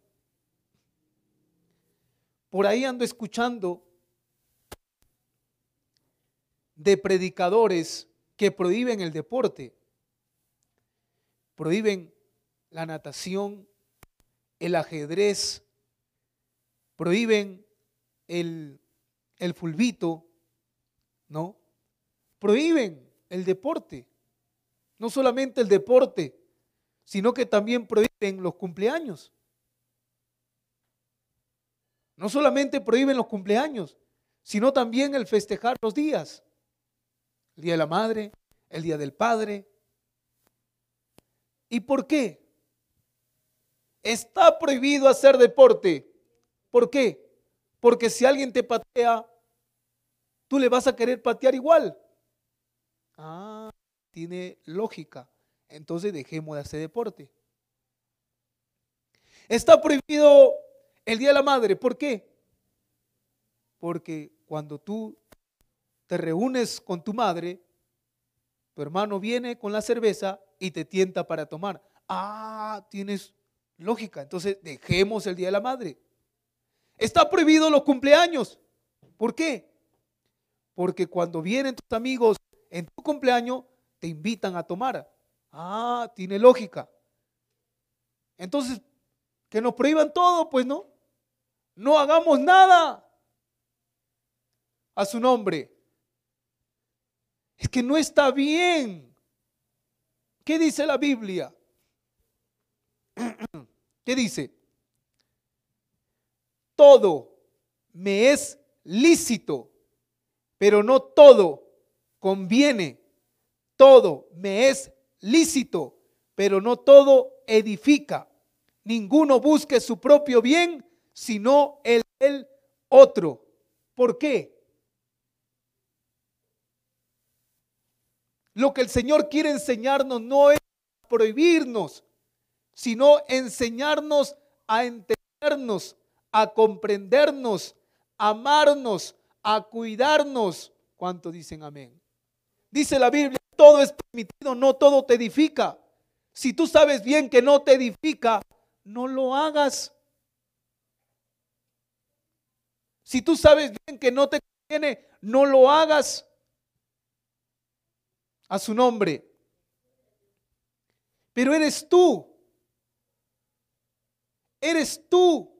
Por ahí ando escuchando de predicadores que prohíben el deporte, prohíben la natación, el ajedrez, prohíben el, el fulbito, ¿no? Prohíben el deporte. No solamente el deporte, sino que también prohíben los cumpleaños. No solamente prohíben los cumpleaños, sino también el festejar los días. El Día de la Madre, el Día del Padre. ¿Y por qué? Está prohibido hacer deporte. ¿Por qué? Porque si alguien te patea, tú le vas a querer patear igual. Ah, tiene lógica. Entonces dejemos de hacer deporte. Está prohibido el Día de la Madre. ¿Por qué? Porque cuando tú te reúnes con tu madre, tu hermano viene con la cerveza y te tienta para tomar. Ah, tienes lógica. Entonces dejemos el Día de la Madre. Está prohibido los cumpleaños. ¿Por qué? Porque cuando vienen tus amigos en tu cumpleaños te invitan a tomar. Ah, tiene lógica. Entonces, que nos prohíban todo, pues no. No hagamos nada a su nombre. Es que no está bien. ¿Qué dice la Biblia? ¿Qué dice? Todo me es lícito, pero no todo conviene. Todo me es lícito, pero no todo edifica. Ninguno busque su propio bien, sino el del otro. ¿Por qué? Lo que el Señor quiere enseñarnos no es prohibirnos, sino enseñarnos a entendernos, a comprendernos, a amarnos, a cuidarnos. ¿Cuánto dicen amén? Dice la Biblia, todo es permitido, no todo te edifica. Si tú sabes bien que no te edifica, no lo hagas. Si tú sabes bien que no te conviene, no lo hagas a su nombre. Pero eres tú. Eres tú.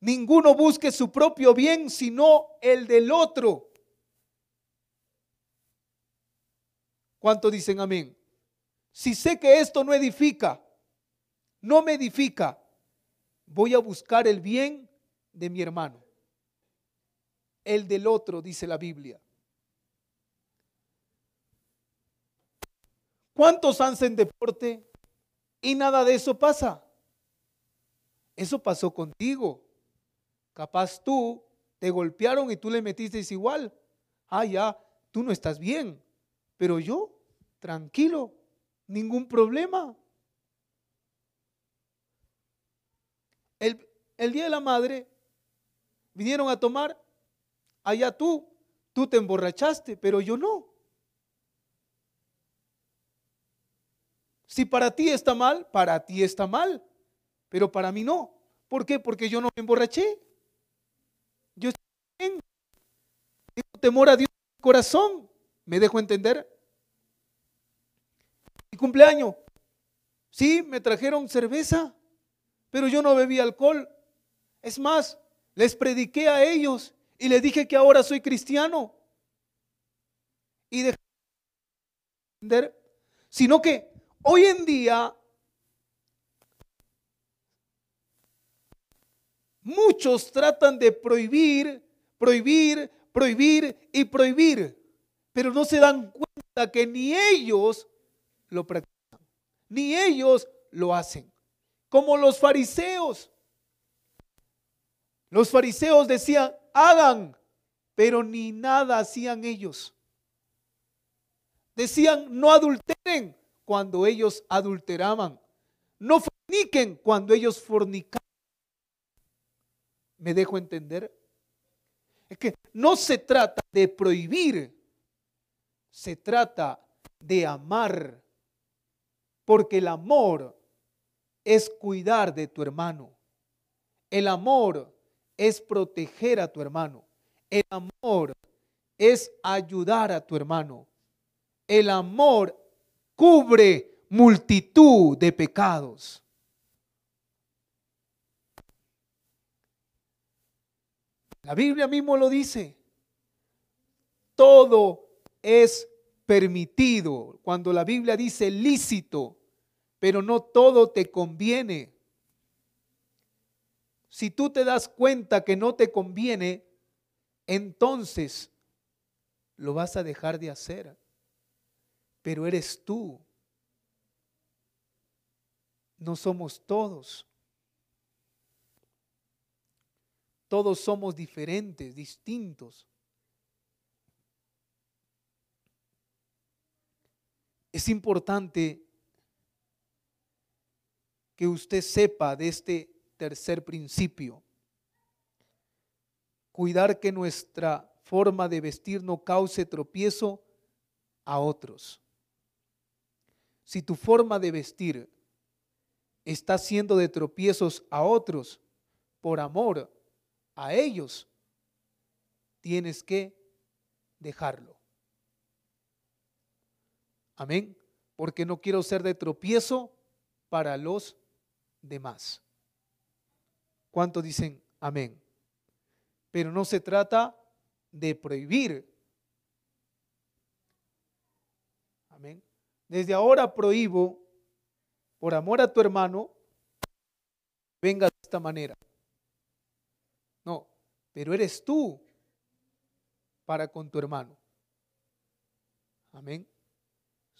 Ninguno busque su propio bien, sino el del otro. ¿Cuánto dicen amén? Si sé que esto no edifica, no me edifica, voy a buscar el bien de mi hermano. El del otro, dice la Biblia. ¿Cuántos hacen deporte y nada de eso pasa? Eso pasó contigo. Capaz tú te golpearon y tú le metiste igual. Ah, ya, tú no estás bien. Pero yo, tranquilo, ningún problema. El, el día de la madre vinieron a tomar, allá tú, tú te emborrachaste, pero yo no. Si para ti está mal, para ti está mal, pero para mí no. ¿Por qué? Porque yo no me emborraché. Yo tengo temor a Dios en mi corazón. ¿Me dejo entender? Mi cumpleaños. Sí, me trajeron cerveza, pero yo no bebí alcohol. Es más, les prediqué a ellos y les dije que ahora soy cristiano. Y de entender, sino que Hoy en día, muchos tratan de prohibir, prohibir, prohibir y prohibir, pero no se dan cuenta que ni ellos lo practican, ni ellos lo hacen. Como los fariseos. Los fariseos decían, hagan, pero ni nada hacían ellos. Decían, no adulteren, cuando ellos adulteraban. No forniquen cuando ellos fornicaban. ¿Me dejo entender? Es que no se trata de prohibir, se trata de amar. Porque el amor es cuidar de tu hermano. El amor es proteger a tu hermano. El amor es ayudar a tu hermano. El amor cubre multitud de pecados. La Biblia mismo lo dice. Todo es permitido. Cuando la Biblia dice lícito, pero no todo te conviene. Si tú te das cuenta que no te conviene, entonces lo vas a dejar de hacer pero eres tú. No somos todos. Todos somos diferentes, distintos. Es importante que usted sepa de este tercer principio. Cuidar que nuestra forma de vestir no cause tropiezo a otros si tu forma de vestir está siendo de tropiezos a otros por amor a ellos, tienes que dejarlo. Amén. Porque no quiero ser de tropiezo para los demás. ¿Cuántos dicen amén? Pero no se trata de prohibir. Amén. Desde ahora prohíbo, por amor a tu hermano, venga de esta manera. No, pero eres tú para con tu hermano. Amén.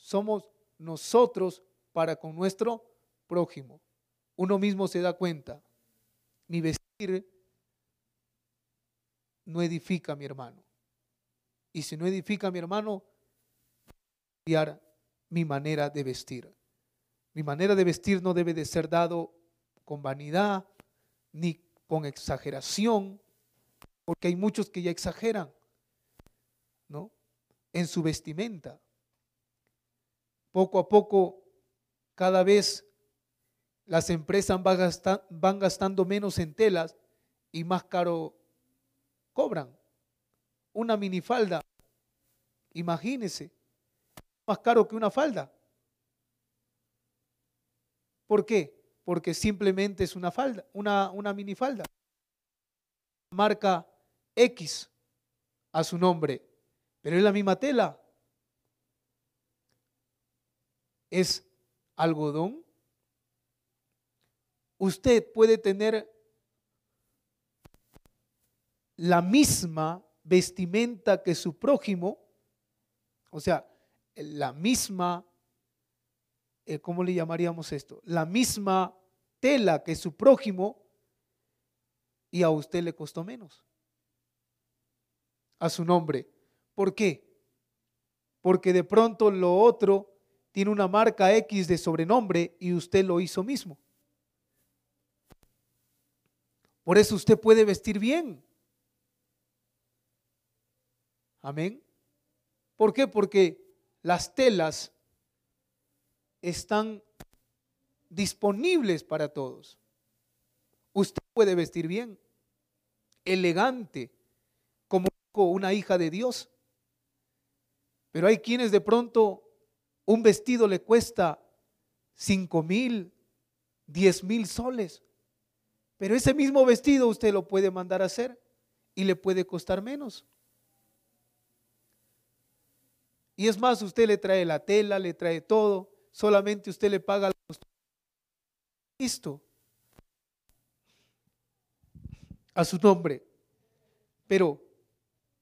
Somos nosotros para con nuestro prójimo. Uno mismo se da cuenta. Mi vestir no edifica a mi hermano. Y si no edifica a mi hermano, cambiar mi manera de vestir. Mi manera de vestir no debe de ser dado con vanidad ni con exageración, porque hay muchos que ya exageran, ¿no? En su vestimenta. Poco a poco, cada vez las empresas van, gastando menos en telas y más caro cobran. Una minifalda, imagínese, más caro que una falda. ¿Por qué? Porque simplemente es una falda, una, una minifalda. Marca X a su nombre, pero es la misma tela. Es algodón. Usted puede tener la misma vestimenta que su prójimo, o sea, la misma, eh, ¿cómo le llamaríamos esto? La misma tela que su prójimo y a usted le costó menos. A su nombre. ¿Por qué? Porque de pronto lo otro tiene una marca X de sobrenombre y usted lo hizo mismo. Por eso usted puede vestir bien. Amén. ¿Por qué? Porque las telas están disponibles para todos. Usted puede vestir bien, elegante, como una hija de Dios. Pero hay quienes de pronto un vestido le cuesta cinco mil, diez mil soles. Pero ese mismo vestido usted lo puede mandar a hacer y le puede costar menos. Y es más, usted le trae la tela, le trae todo, solamente usted le paga la Listo. A su nombre. Pero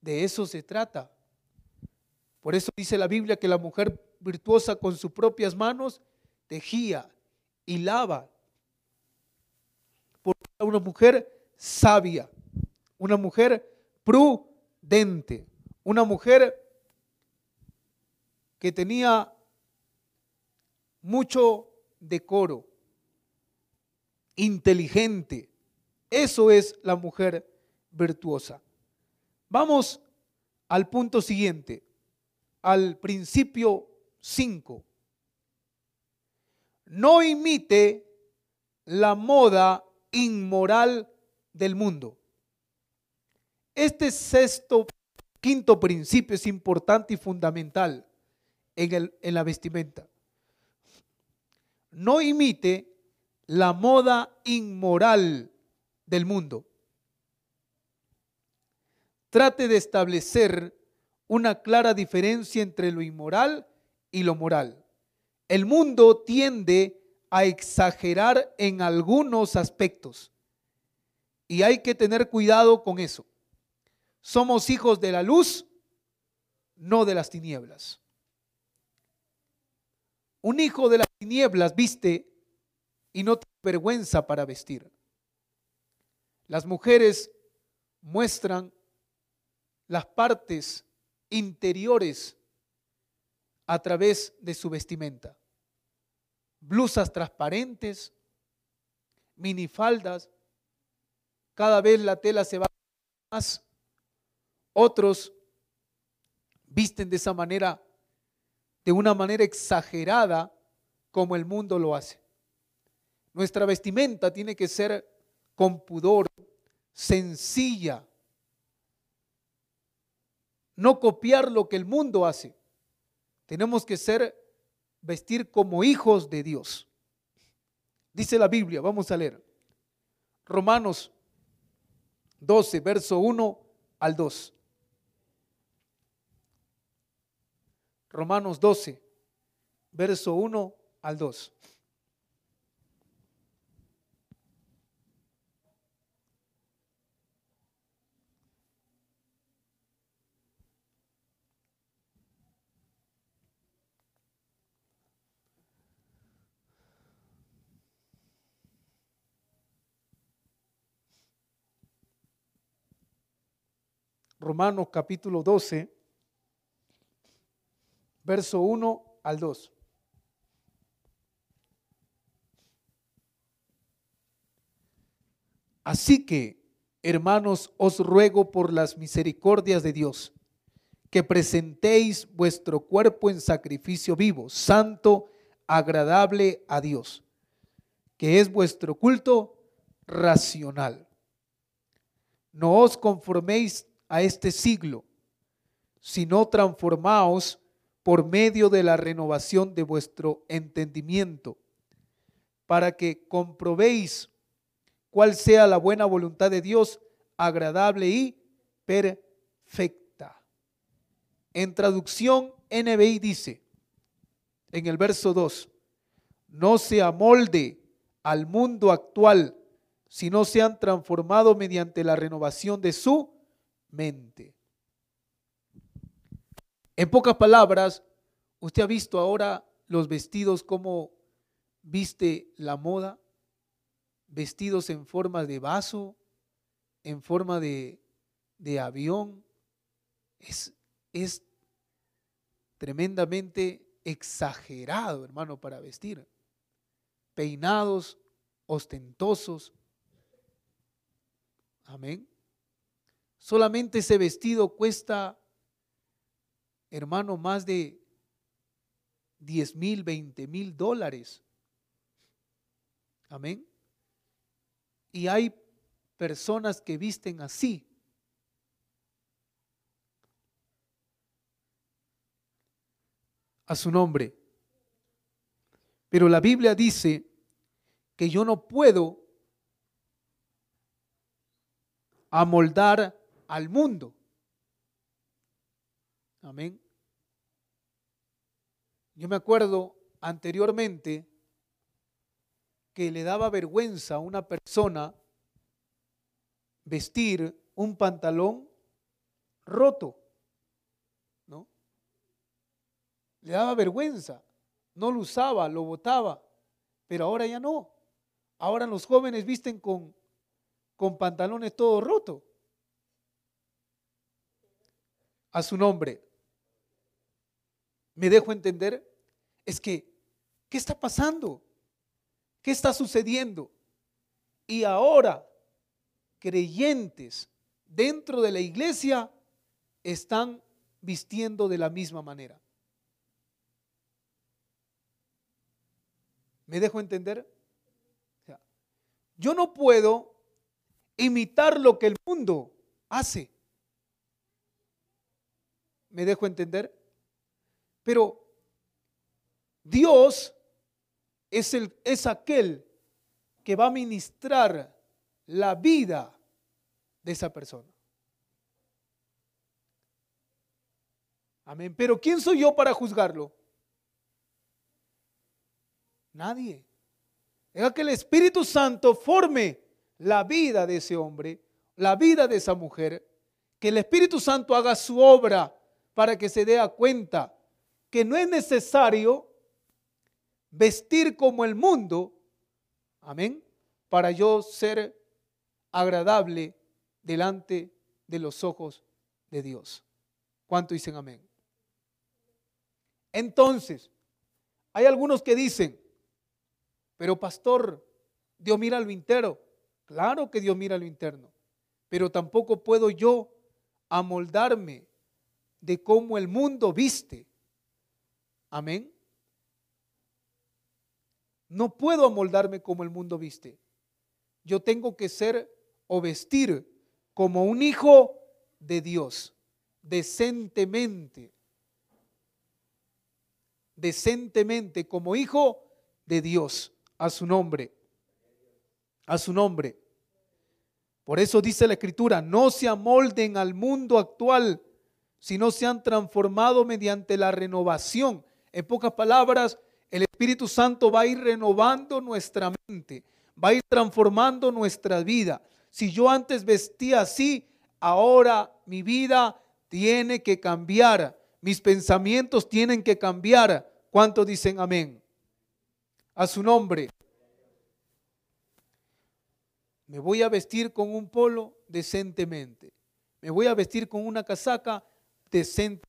de eso se trata. Por eso dice la Biblia que la mujer virtuosa con sus propias manos tejía y lava. Por una mujer sabia, una mujer prudente, una mujer que tenía mucho decoro, inteligente. Eso es la mujer virtuosa. Vamos al punto siguiente, al principio 5. No imite la moda inmoral del mundo. Este sexto, quinto principio es importante y fundamental en, la vestimenta. No imite la moda inmoral del mundo. Trate de establecer una clara diferencia entre lo inmoral y lo moral. El mundo tiende a exagerar en algunos aspectos y hay que tener cuidado con eso. Somos hijos de la luz, no de las tinieblas. Un hijo de las tinieblas viste y no tiene vergüenza para vestir. Las mujeres muestran las partes interiores a través de su vestimenta. Blusas transparentes, minifaldas, cada vez la tela se va más. Otros visten de esa manera de una manera exagerada como el mundo lo hace. Nuestra vestimenta tiene que ser con pudor, sencilla. No copiar lo que el mundo hace. Tenemos que ser vestir como hijos de Dios. Dice la Biblia, vamos a leer. Romanos 12, verso 1 al 2. Romanos 12, verso 1 al 2. Romanos capítulo 12, verso 1 al 2. Así que, hermanos, os ruego por las misericordias de Dios, que presentéis vuestro cuerpo en sacrificio vivo, santo, agradable a Dios, que es vuestro culto racional. No os conforméis a este siglo, sino transformaos por medio de la renovación de vuestro entendimiento, para que comprobéis cuál sea la buena voluntad de Dios, agradable y perfecta. En traducción, NBI dice, en el verso 2, no se amolde al mundo actual, sino sean transformados mediante la renovación de su mente. En pocas palabras, usted ha visto ahora los vestidos como viste la moda, vestidos en forma de vaso, en forma de, de avión. Es, es tremendamente exagerado, hermano, para vestir. Peinados, ostentosos. Amén. Solamente ese vestido cuesta, hermano, más de 10 mil, 20 mil dólares. Amén. Y hay personas que visten así. A su nombre. Pero la Biblia dice que yo no puedo amoldar al mundo. Amén. Yo me acuerdo anteriormente que le daba vergüenza a una persona vestir un pantalón roto, ¿no? Le daba vergüenza, no lo usaba, lo botaba, pero ahora ya no. Ahora los jóvenes visten con, con pantalones todo rotos a su nombre. ¿Me dejo entender? Es que, ¿qué está pasando? ¿Qué está sucediendo? Y ahora, creyentes dentro de la iglesia están vistiendo de la misma manera. ¿Me dejo entender? yo no puedo imitar lo que el mundo hace. ¿Me dejo entender? Pero Dios es, el, es aquel que va a ministrar la vida de esa persona. Amén. Pero ¿quién soy yo para juzgarlo? Nadie. Deja que el Espíritu Santo forme la vida de ese hombre, la vida de esa mujer, que el Espíritu Santo haga su obra para que se dé cuenta que no es necesario vestir como el mundo, amén, para yo ser agradable delante de los ojos de Dios. ¿Cuánto dicen amén? Entonces, hay algunos que dicen, pero pastor, Dios mira lo interno. Claro que Dios mira lo interno, pero tampoco puedo yo amoldarme de cómo el mundo viste. Amén. No puedo amoldarme como el mundo viste. Yo tengo que ser o vestir como un hijo de Dios, decentemente. decentemente como hijo de Dios, a su nombre, a su nombre. Por eso dice la escritura, no se amolden al mundo actual, sino se han transformado mediante la renovación. En pocas palabras, el Espíritu Santo va a ir renovando nuestra mente, va a ir transformando nuestra vida. Si yo antes vestía así, ahora mi vida tiene que cambiar, mis pensamientos tienen que cambiar. ¿Cuántos dicen amén? A su nombre. Me voy a vestir con un polo decentemente. Me voy a vestir con una casaca decentemente.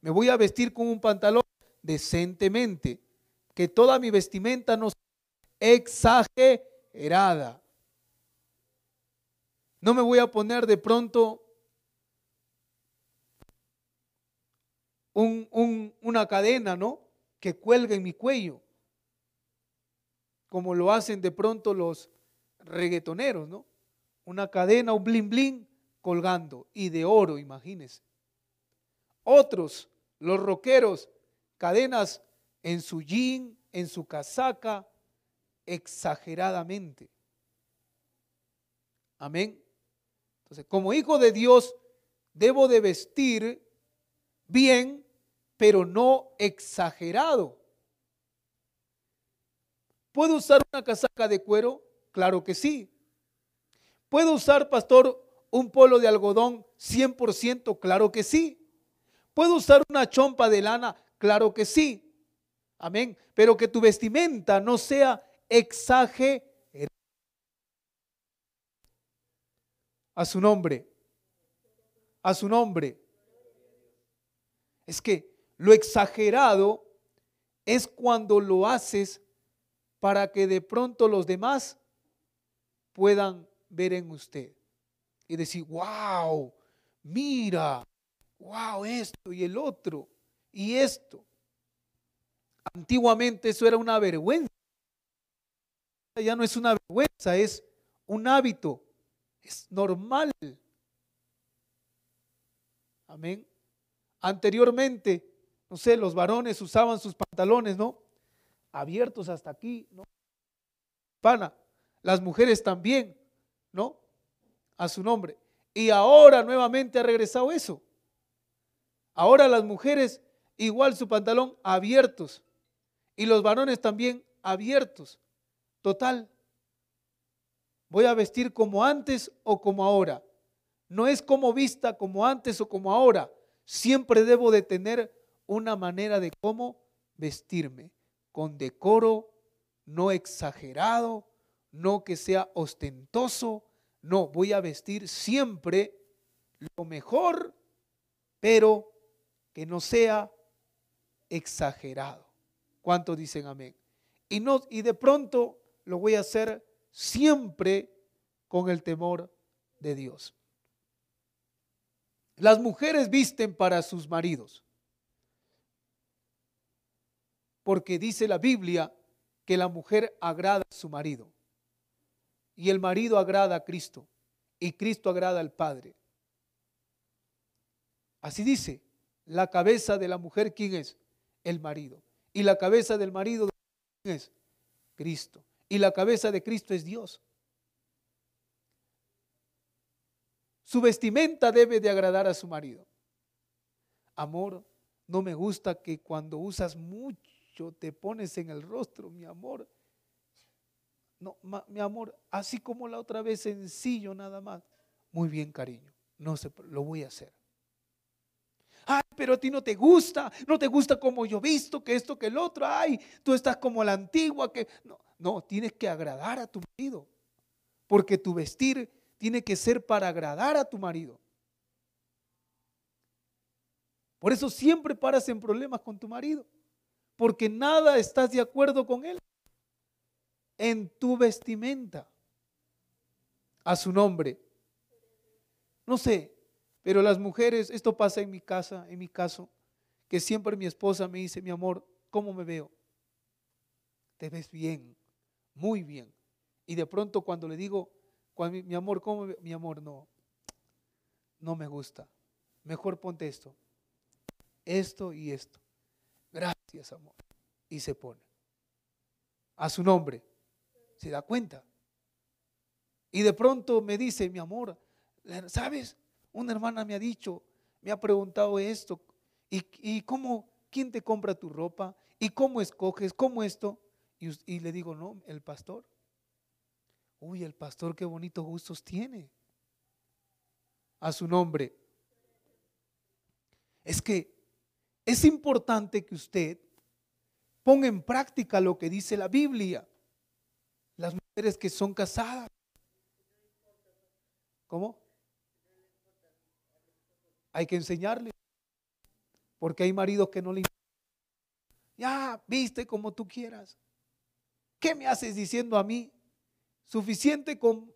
Me voy a vestir con un pantalón decentemente. Que toda mi vestimenta no sea exagerada. No me voy a poner de pronto una cadena, ¿no? Que cuelga en mi cuello, como lo hacen de pronto los reggaetoneros, ¿no? Una cadena, un blin blin colgando y de oro, imagínense. Otros, los rockeros, cadenas en su jean, en su casaca, exageradamente. Amén. Entonces, como hijo de Dios, debo de vestir bien, pero no exagerado. ¿Puedo usar una casaca de cuero? Claro que sí. ¿Puedo usar, pastor, un polo de algodón 100%? Claro que sí. ¿Puedo usar una chompa de lana? Claro que sí. Amén. Pero que tu vestimenta no sea exagerada. A su nombre. A su nombre. Es que lo exagerado es cuando lo haces para que de pronto los demás puedan ver en usted y decir, wow, mira, wow, esto y el otro y esto. Antiguamente eso era una vergüenza. Ya no es una vergüenza, es un hábito, es normal. Amén. Anteriormente, no sé, los varones usaban sus pantalones, ¿no? Abiertos hasta aquí, ¿no? Pana, las mujeres también, ¿no? A su nombre. Y ahora nuevamente ha regresado eso. Ahora las mujeres igual su pantalón abiertos y los varones también abiertos. Total. Voy a vestir como antes o como ahora. No es como vista como antes o como ahora siempre debo de tener una manera de cómo vestirme, con decoro, no exagerado, no que sea ostentoso, no, voy a vestir siempre lo mejor, pero que no sea exagerado. ¿Cuántos dicen amén? Y, no, y de pronto lo voy a hacer siempre con el temor de Dios. Las mujeres visten para sus maridos. Porque dice la Biblia que la mujer agrada a su marido. Y el marido agrada a Cristo. Y Cristo agrada al Padre. Así dice, la cabeza de la mujer, ¿quién es? El marido. Y la cabeza del marido, ¿quién es? Cristo. Y la cabeza de Cristo es Dios. Su vestimenta debe de agradar a su marido. Amor, no me gusta que cuando usas mucho te pones en el rostro, mi amor. No, mi amor, así como la otra vez sencillo nada más. Muy bien, cariño. No sé, lo voy a hacer. Ay, pero a ti no te gusta, no te gusta como yo visto, que esto, que el otro. Ay, tú estás como la antigua, que no, no, tienes que agradar a tu marido. Porque tu vestir tiene que ser para agradar a tu marido. Por eso siempre paras en problemas con tu marido, porque nada estás de acuerdo con él en tu vestimenta a su nombre. No sé, pero las mujeres, esto pasa en mi casa, en mi caso, que siempre mi esposa me dice, mi amor, ¿cómo me veo? Te ves bien, muy bien. Y de pronto cuando le digo, mi, amor, ¿cómo? Mi amor, no, no me gusta. Mejor ponte esto, esto y esto. Gracias, amor. Y se pone. A su nombre. ¿Se da cuenta? Y de pronto me dice, mi amor, ¿sabes? Una hermana me ha dicho, me ha preguntado esto. ¿Y, cómo, quién te compra tu ropa? ¿Y cómo escoges? ¿Cómo esto? Y, y le digo, no, el pastor. Uy, el pastor qué bonitos gustos tiene. A su nombre. Es que es importante que usted ponga en práctica lo que dice la Biblia. Las mujeres que son casadas. ¿Cómo? Hay que enseñarle. Porque hay maridos que no le Ya, viste como tú quieras. ¿Qué me haces diciendo a mí? Suficiente con,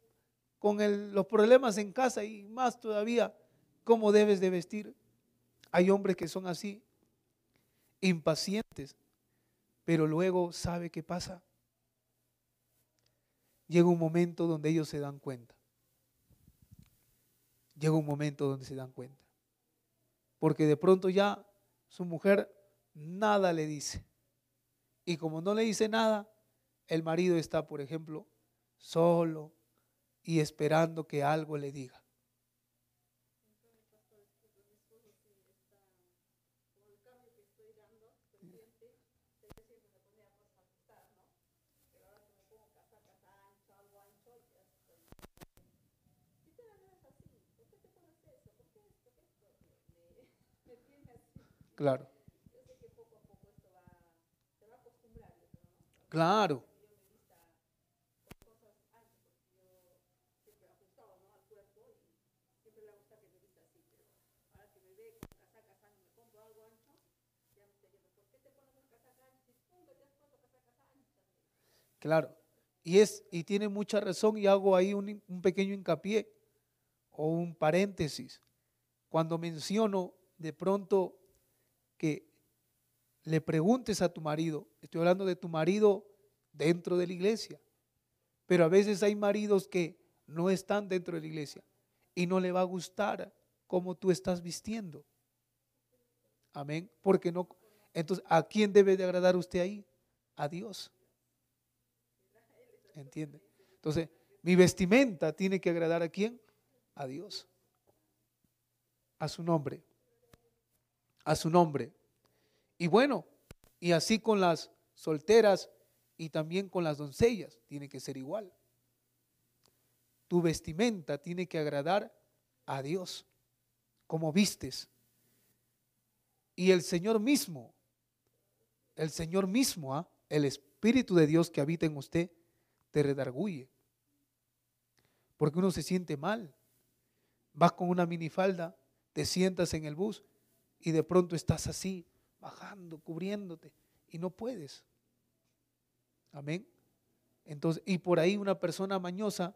con los problemas en casa y más todavía cómo debes de vestir. Hay hombres que son así, impacientes, pero luego sabe qué pasa. Llega un momento donde ellos se dan cuenta. Llega un momento donde se dan cuenta. Porque de pronto ya su mujer nada le dice. Y como no le dice nada, el marido está, por ejemplo, solo y esperando que algo le diga. Claro. Claro. Claro. Y es y tiene mucha razón y hago ahí un, un pequeño hincapié o un paréntesis. Cuando menciono de pronto que le preguntes a tu marido, estoy hablando de tu marido dentro de la iglesia, pero a veces hay maridos que no están dentro de la iglesia y no le va a gustar cómo tú estás vistiendo. Amén. Porque no, entonces, ¿a quién debe de agradar usted ahí? A Dios. ¿Entiende? Entonces, mi vestimenta tiene que agradar a quién? A Dios. A su nombre a su nombre. Y bueno, y así con las solteras y también con las doncellas, tiene que ser igual. Tu vestimenta tiene que agradar a Dios, como vistes. Y el Señor mismo, el Señor mismo, ¿ah? el Espíritu de Dios que habita en usted, te redarguye. Porque uno se siente mal. Vas con una minifalda, te sientas en el bus y de pronto estás así, bajando, cubriéndote, y no puedes. Amén. Entonces, y por ahí una persona mañosa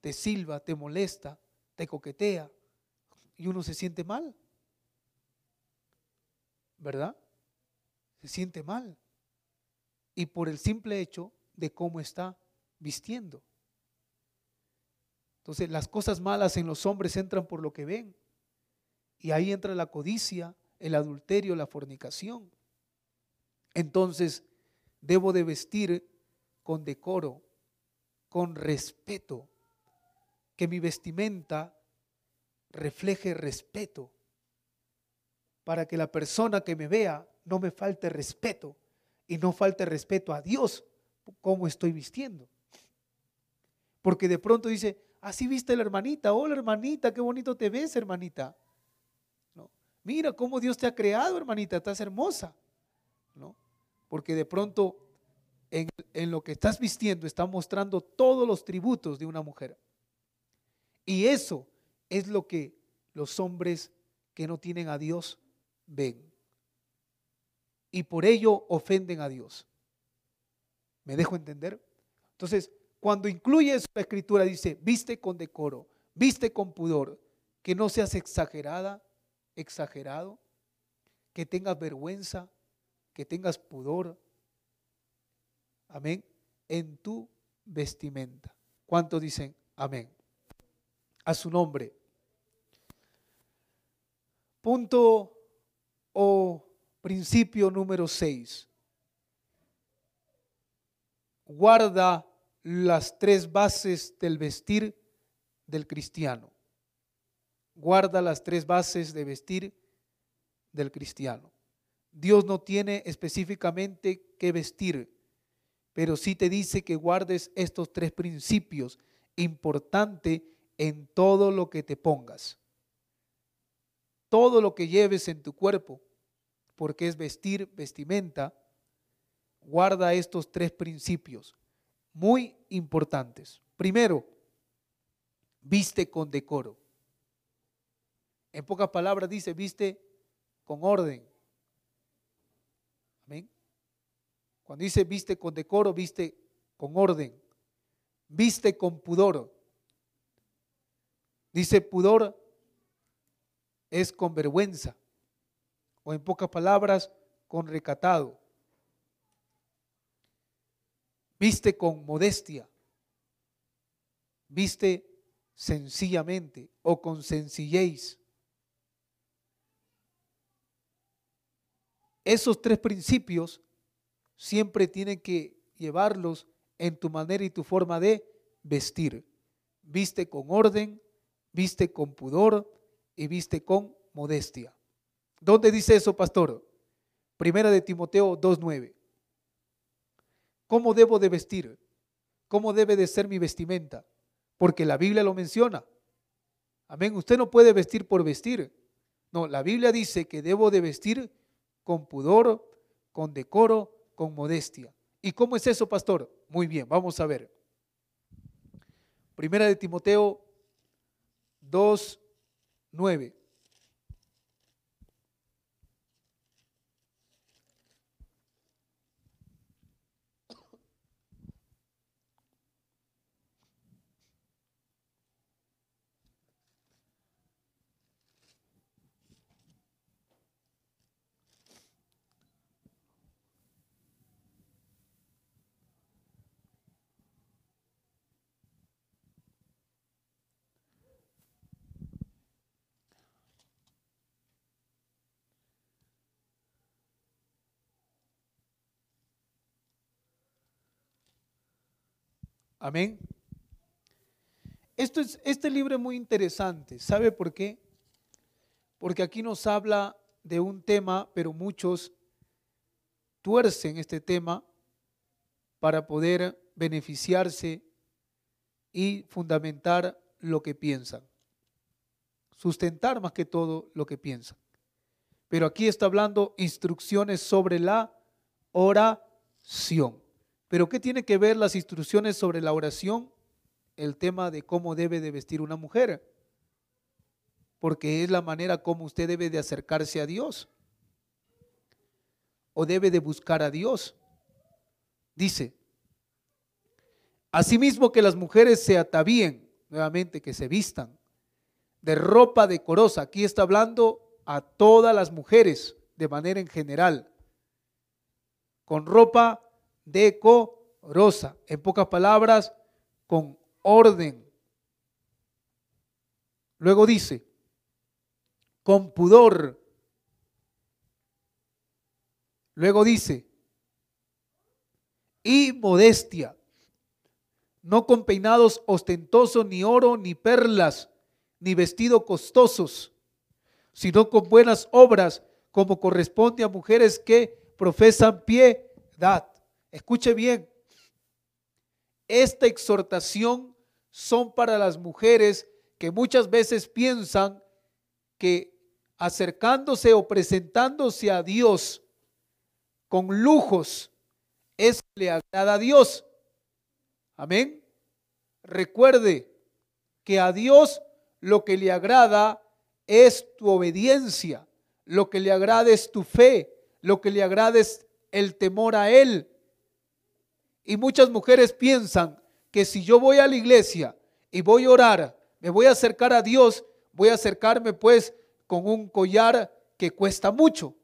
te silba, te molesta, te coquetea, y uno se siente mal. ¿Verdad? Se siente mal. Y por el simple hecho de cómo está vistiendo. Entonces, las cosas malas en los hombres entran por lo que ven. Y ahí entra la codicia, el adulterio, la fornicación. Entonces, debo de vestir con decoro, con respeto, que mi vestimenta refleje respeto, para que la persona que me vea no me falte respeto y no falte respeto a Dios como estoy vistiendo. Porque de pronto dice, así viste la hermanita, hola hermanita, qué bonito te ves hermanita. Mira cómo Dios te ha creado, hermanita, estás hermosa. ¿No? Porque de pronto en, en, lo que estás vistiendo está mostrando todos los tributos de una mujer. Y eso es lo que los hombres que no tienen a Dios ven. Y por ello ofenden a Dios. ¿Me dejo entender? Entonces, cuando incluye la escritura, dice, viste con decoro, viste con pudor, que no seas exagerada, exagerado, que tengas vergüenza, que tengas pudor. Amén. En tu vestimenta. ¿Cuántos dicen amén? A su nombre. Punto o principio número 6. Guarda las tres bases del vestir del cristiano. Guarda las tres bases de vestir del cristiano. Dios no tiene específicamente qué vestir, pero sí te dice que guardes estos tres principios importantes en todo lo que te pongas. Todo lo que lleves en tu cuerpo, porque es vestir, vestimenta, guarda estos tres principios muy importantes. Primero, viste con decoro. En pocas palabras dice, viste con orden. Amén. Cuando dice viste con decoro, viste con orden. Viste con pudor. Dice pudor es con vergüenza. O en pocas palabras, con recatado. Viste con modestia. Viste sencillamente o con sencillez. Esos tres principios siempre tienen que llevarlos en tu manera y tu forma de vestir. Viste con orden, viste con pudor y viste con modestia. ¿Dónde dice eso, pastor? Primera de Timoteo 2.9. ¿Cómo debo de vestir? ¿Cómo debe de ser mi vestimenta? Porque la Biblia lo menciona. Amén. Usted no puede vestir por vestir. No, la Biblia dice que debo de vestir con pudor, con decoro, con modestia. ¿Y cómo es eso, pastor? Muy bien, vamos a ver. Primera de Timoteo 2, 9. Amén. Esto es, este libro es muy interesante. ¿Sabe por qué? Porque aquí nos habla de un tema, pero muchos tuercen este tema para poder beneficiarse y fundamentar lo que piensan. Sustentar más que todo lo que piensan. Pero aquí está hablando instrucciones sobre la oración. Pero ¿qué tiene que ver las instrucciones sobre la oración? El tema de cómo debe de vestir una mujer. Porque es la manera como usted debe de acercarse a Dios. O debe de buscar a Dios. Dice, asimismo que las mujeres se atavíen, nuevamente que se vistan, de ropa decorosa. Aquí está hablando a todas las mujeres de manera en general, con ropa decorosa. En pocas palabras, con orden. Luego dice, con pudor. Luego dice, y modestia, no con peinados ostentosos, ni oro, ni perlas, ni vestidos costosos, sino con buenas obras, como corresponde a mujeres que profesan piedad. Escuche bien, esta exhortación son para las mujeres que muchas veces piensan que acercándose o presentándose a Dios con lujos es le agrada a Dios. Amén. Recuerde que a Dios lo que le agrada es tu obediencia, lo que le agrada es tu fe, lo que le agrada es el temor a Él, y muchas mujeres piensan que si yo voy a la iglesia y voy a orar, me voy a acercar a Dios, voy a acercarme pues con un collar que cuesta mucho.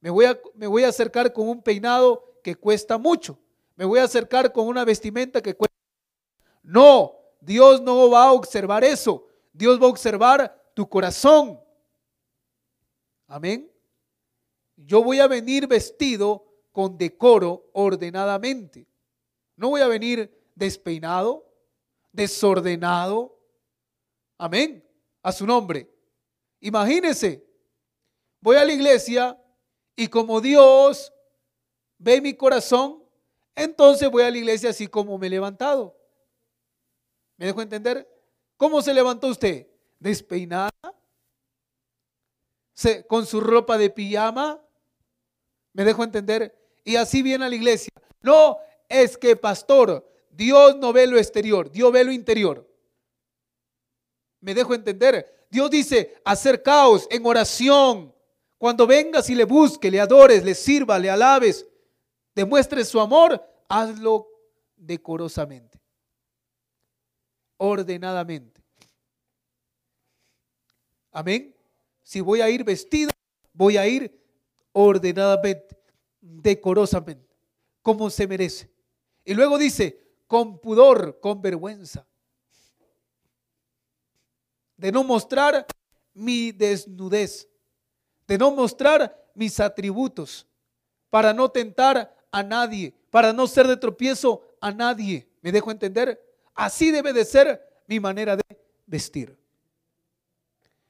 Me voy a, me voy a acercar con un peinado que cuesta mucho. Me voy a acercar con una vestimenta que cuesta. No, Dios no va a observar eso. Dios va a observar tu corazón. Amén. yo voy a venir vestido con decoro ordenadamente. No voy a venir despeinado, desordenado. Amén. A su nombre. Imagínense, voy a la iglesia y como Dios ve mi corazón, entonces voy a la iglesia así como me he levantado. ¿Me dejo entender? ¿Cómo se levantó usted? ¿Despeinada? ¿Con su ropa de pijama? ¿Me dejo entender? Y así viene a la iglesia. No, es que pastor, Dios no ve lo exterior, Dios ve lo interior. ¿Me dejo entender? Dios dice, acercaos en oración. Cuando vengas y le busque, le adores, le sirva, le alabes, demuestre su amor, hazlo decorosamente, ordenadamente. Amén. Si voy a ir vestido, voy a ir ordenadamente, decorosamente, como se merece. Y luego dice, con pudor, con vergüenza, de no mostrar mi desnudez, de no mostrar mis atributos, para no tentar a nadie, para no ser de tropiezo a nadie. ¿Me dejo entender? Así debe de ser mi manera de vestir.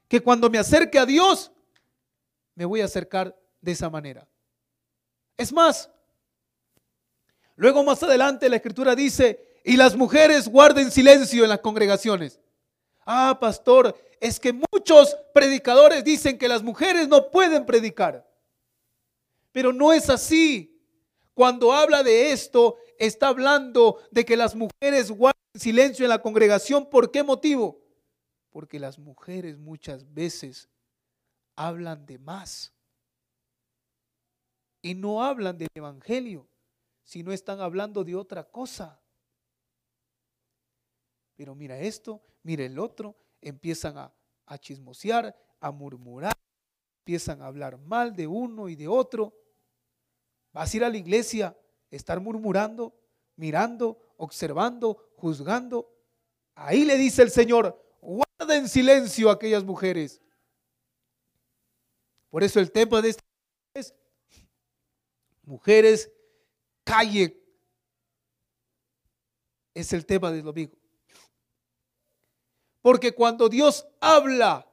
Que cuando me acerque a Dios, me voy a acercar de esa manera. Es más, luego más adelante la escritura dice, y las mujeres guarden silencio en las congregaciones. Ah, pastor, es que muchos predicadores dicen que las mujeres no pueden predicar. Pero no es así. Cuando habla de esto, está hablando de que las mujeres guarden silencio en la congregación. ¿Por qué motivo? Porque las mujeres muchas veces hablan de más. Y no hablan del Evangelio, sino están hablando de otra cosa. Pero mira esto, mira el otro, empiezan a, a chismosear, a murmurar, empiezan a hablar mal de uno y de otro. Vas a ir a la iglesia, estar murmurando, mirando, observando, juzgando. Ahí le dice el Señor, guarda en silencio a aquellas mujeres. Por eso el tema de esta es, mujeres, calle, es el tema del domingo. Porque cuando Dios habla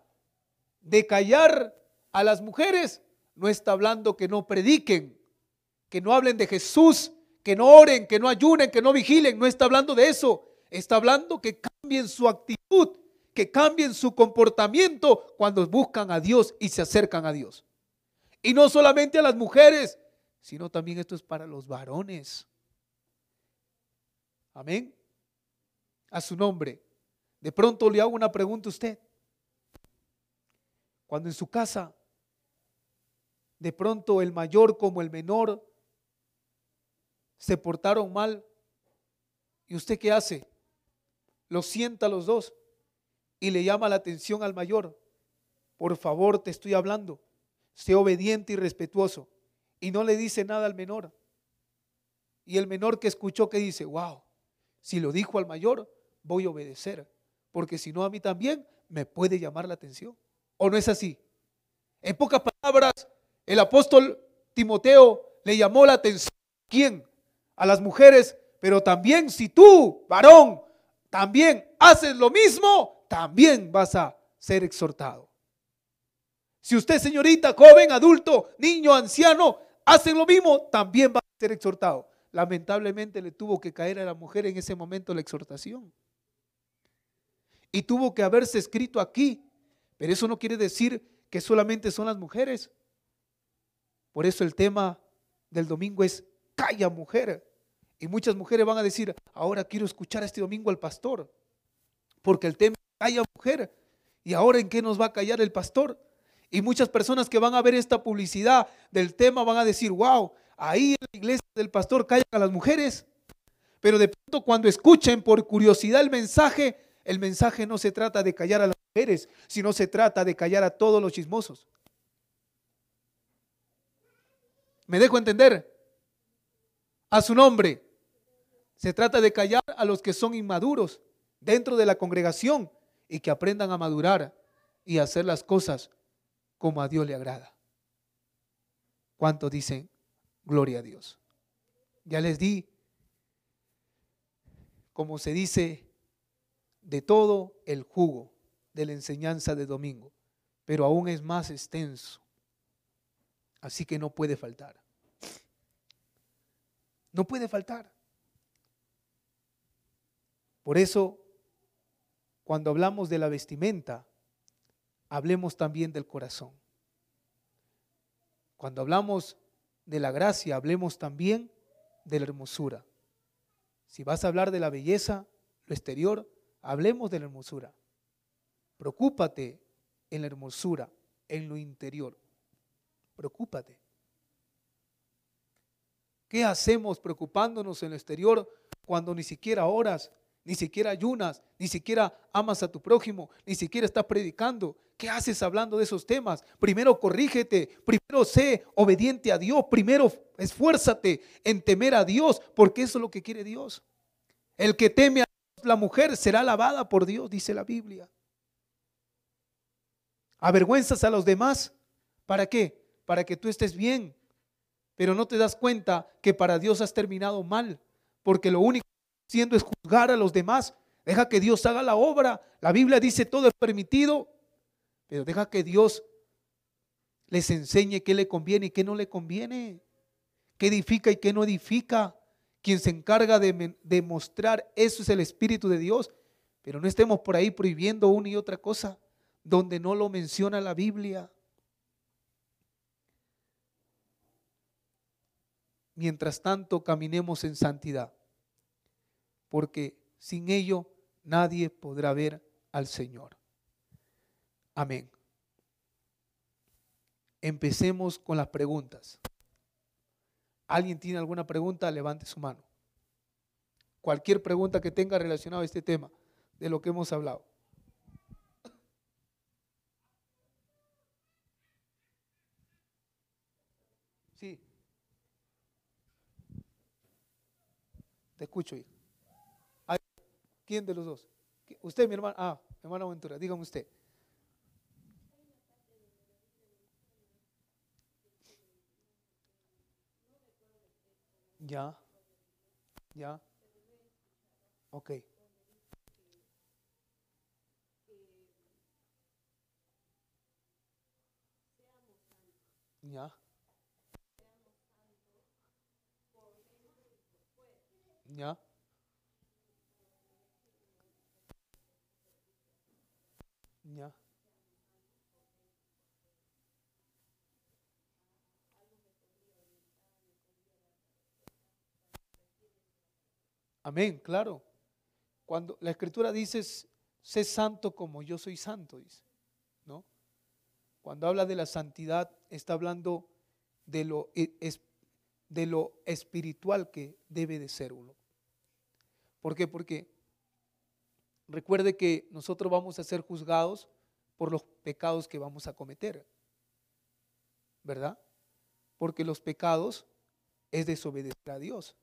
de callar a las mujeres, no está hablando que no prediquen, que no hablen de Jesús, que no oren, que no ayunen, que no vigilen. No está hablando de eso. Está hablando que cambien su actitud, que cambien su comportamiento cuando buscan a Dios y se acercan a Dios. Y no solamente a las mujeres, sino también esto es para los varones. Amén. A su nombre. De pronto le hago una pregunta a usted. Cuando en su casa, de pronto el mayor como el menor se portaron mal. ¿Y usted qué hace? Los sienta a los dos y le llama la atención al mayor. Por favor, te estoy hablando. Sé obediente y respetuoso. Y no le dice nada al menor. Y el menor que escuchó que dice, wow, si lo dijo al mayor, voy a obedecer. Porque si no, a mí también me puede llamar la atención. ¿O no es así? En pocas palabras, el apóstol Timoteo le llamó la atención. ¿Quién? a las mujeres, pero también si tú, varón, también haces lo mismo, también vas a ser exhortado. Si usted, señorita, joven, adulto, niño, anciano, hacen lo mismo, también va a ser exhortado. Lamentablemente le tuvo que caer a la mujer en ese momento la exhortación. Y tuvo que haberse escrito aquí. Pero eso no quiere decir que solamente son las mujeres. Por eso el tema del domingo es calla mujer. Y muchas mujeres van a decir, ahora quiero escuchar este domingo al pastor, porque el tema es calla mujer. ¿Y ahora en qué nos va a callar el pastor? Y muchas personas que van a ver esta publicidad del tema van a decir, wow, ahí en la iglesia del pastor callan a las mujeres. Pero de pronto cuando escuchen por curiosidad el mensaje, el mensaje no se trata de callar a las mujeres, sino se trata de callar a todos los chismosos. ¿Me dejo entender? a su nombre. Se trata de callar a los que son inmaduros dentro de la congregación y que aprendan a madurar y hacer las cosas como a Dios le agrada. ¿Cuántos dicen gloria a Dios? Ya les di, como se dice, de todo el jugo de la enseñanza de domingo, pero aún es más extenso. Así que no puede faltar. No puede faltar. Por eso, cuando hablamos de la vestimenta, hablemos también del corazón. Cuando hablamos de la gracia, hablemos también de la hermosura. Si vas a hablar de la belleza, lo exterior, hablemos de la hermosura. Preocúpate en la hermosura, en lo interior. Preocúpate. ¿Qué hacemos preocupándonos en lo exterior cuando ni siquiera oras, ni siquiera ayunas, ni siquiera amas a tu prójimo, ni siquiera estás predicando? ¿Qué haces hablando de esos temas? Primero corrígete, primero sé obediente a Dios, primero esfuérzate en temer a Dios, porque eso es lo que quiere Dios. El que teme a la mujer será alabada por Dios, dice la Biblia. Avergüenzas a los demás. ¿Para qué? Para que tú estés bien. Pero no te das cuenta que para Dios has terminado mal. Porque lo único haciendo es juzgar a los demás. Deja que Dios haga la obra. La Biblia dice todo es permitido. Pero deja que Dios les enseñe qué le conviene y qué no le conviene. Qué edifica y qué no edifica. Quien se encarga de demostrar eso es el Espíritu de Dios. Pero no estemos por ahí prohibiendo una y otra cosa donde no lo menciona la Biblia. Mientras tanto, caminemos en santidad, porque sin ello nadie podrá ver al Señor. Amén. Empecemos con las preguntas. ¿Alguien tiene alguna pregunta? Levante su mano. Cualquier pregunta que tenga relacionada a este tema, de lo que hemos hablado. Sí. Te escucho, hijo. ¿Quién de los dos? Usted, mi hermano. Ah, mi hermano Aventura, dígame usted. Ya. Ya. Ok. Ya. ¿Ya? Amén, claro. Cuando la escritura dice, sé santo como yo soy santo, dice, ¿no? Cuando habla de la santidad, está hablando de lo, e, de lo espiritual que debe de ser uno. ¿Por qué? Porque recuerde que nosotros vamos a ser juzgados por los pecados que vamos a cometer. ¿Verdad? Porque los pecados es desobedecer a Dios.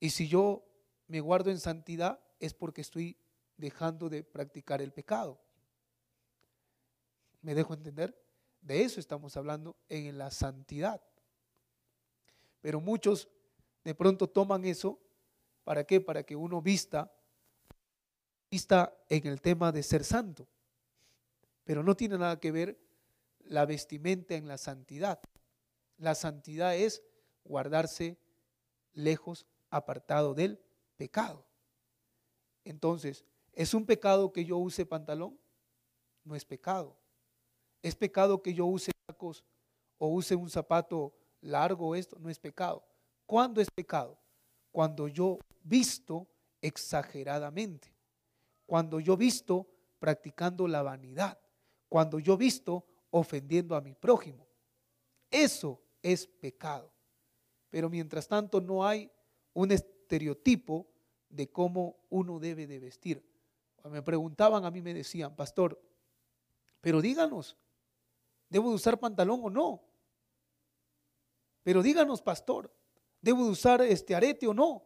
Y si yo me guardo en santidad es porque estoy dejando de practicar el pecado. ¿Me dejo entender? De eso estamos hablando en la santidad. Pero muchos de pronto toman eso ¿Para qué? Para que uno vista, vista en el tema de ser santo. Pero no tiene nada que ver la vestimenta en la santidad. La santidad es guardarse lejos, apartado del pecado. Entonces, ¿es un pecado que yo use pantalón? No es pecado. ¿Es pecado que yo use tacos o use un zapato largo? Esto no es pecado. ¿Cuándo es pecado? Cuando yo visto exageradamente, cuando yo visto practicando la vanidad, cuando yo visto ofendiendo a mi prójimo. Eso es pecado. Pero mientras tanto no hay un estereotipo de cómo uno debe de vestir. Me preguntaban, a mí me decían, pastor, pero díganos, ¿debo de usar pantalón o no? Pero díganos, pastor, ¿debo de usar este arete o no?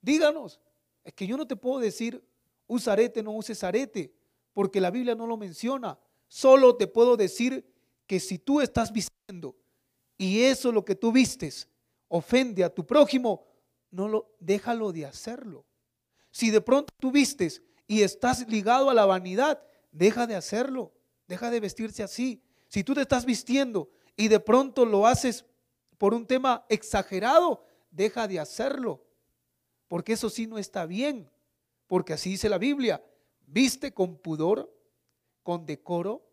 Díganos. Es que yo no te puedo decir, usa arete, no uses arete, porque la Biblia no lo menciona. Solo te puedo decir que si tú estás vistiendo y eso lo que tú vistes ofende a tu prójimo, no lo déjalo de hacerlo. Si de pronto tú vistes y estás ligado a la vanidad, deja de hacerlo, deja de vestirse así. Si tú te estás vistiendo y de pronto lo haces por un tema exagerado, deja de hacerlo, porque eso sí no está bien, porque así dice la Biblia, viste con pudor, con decoro,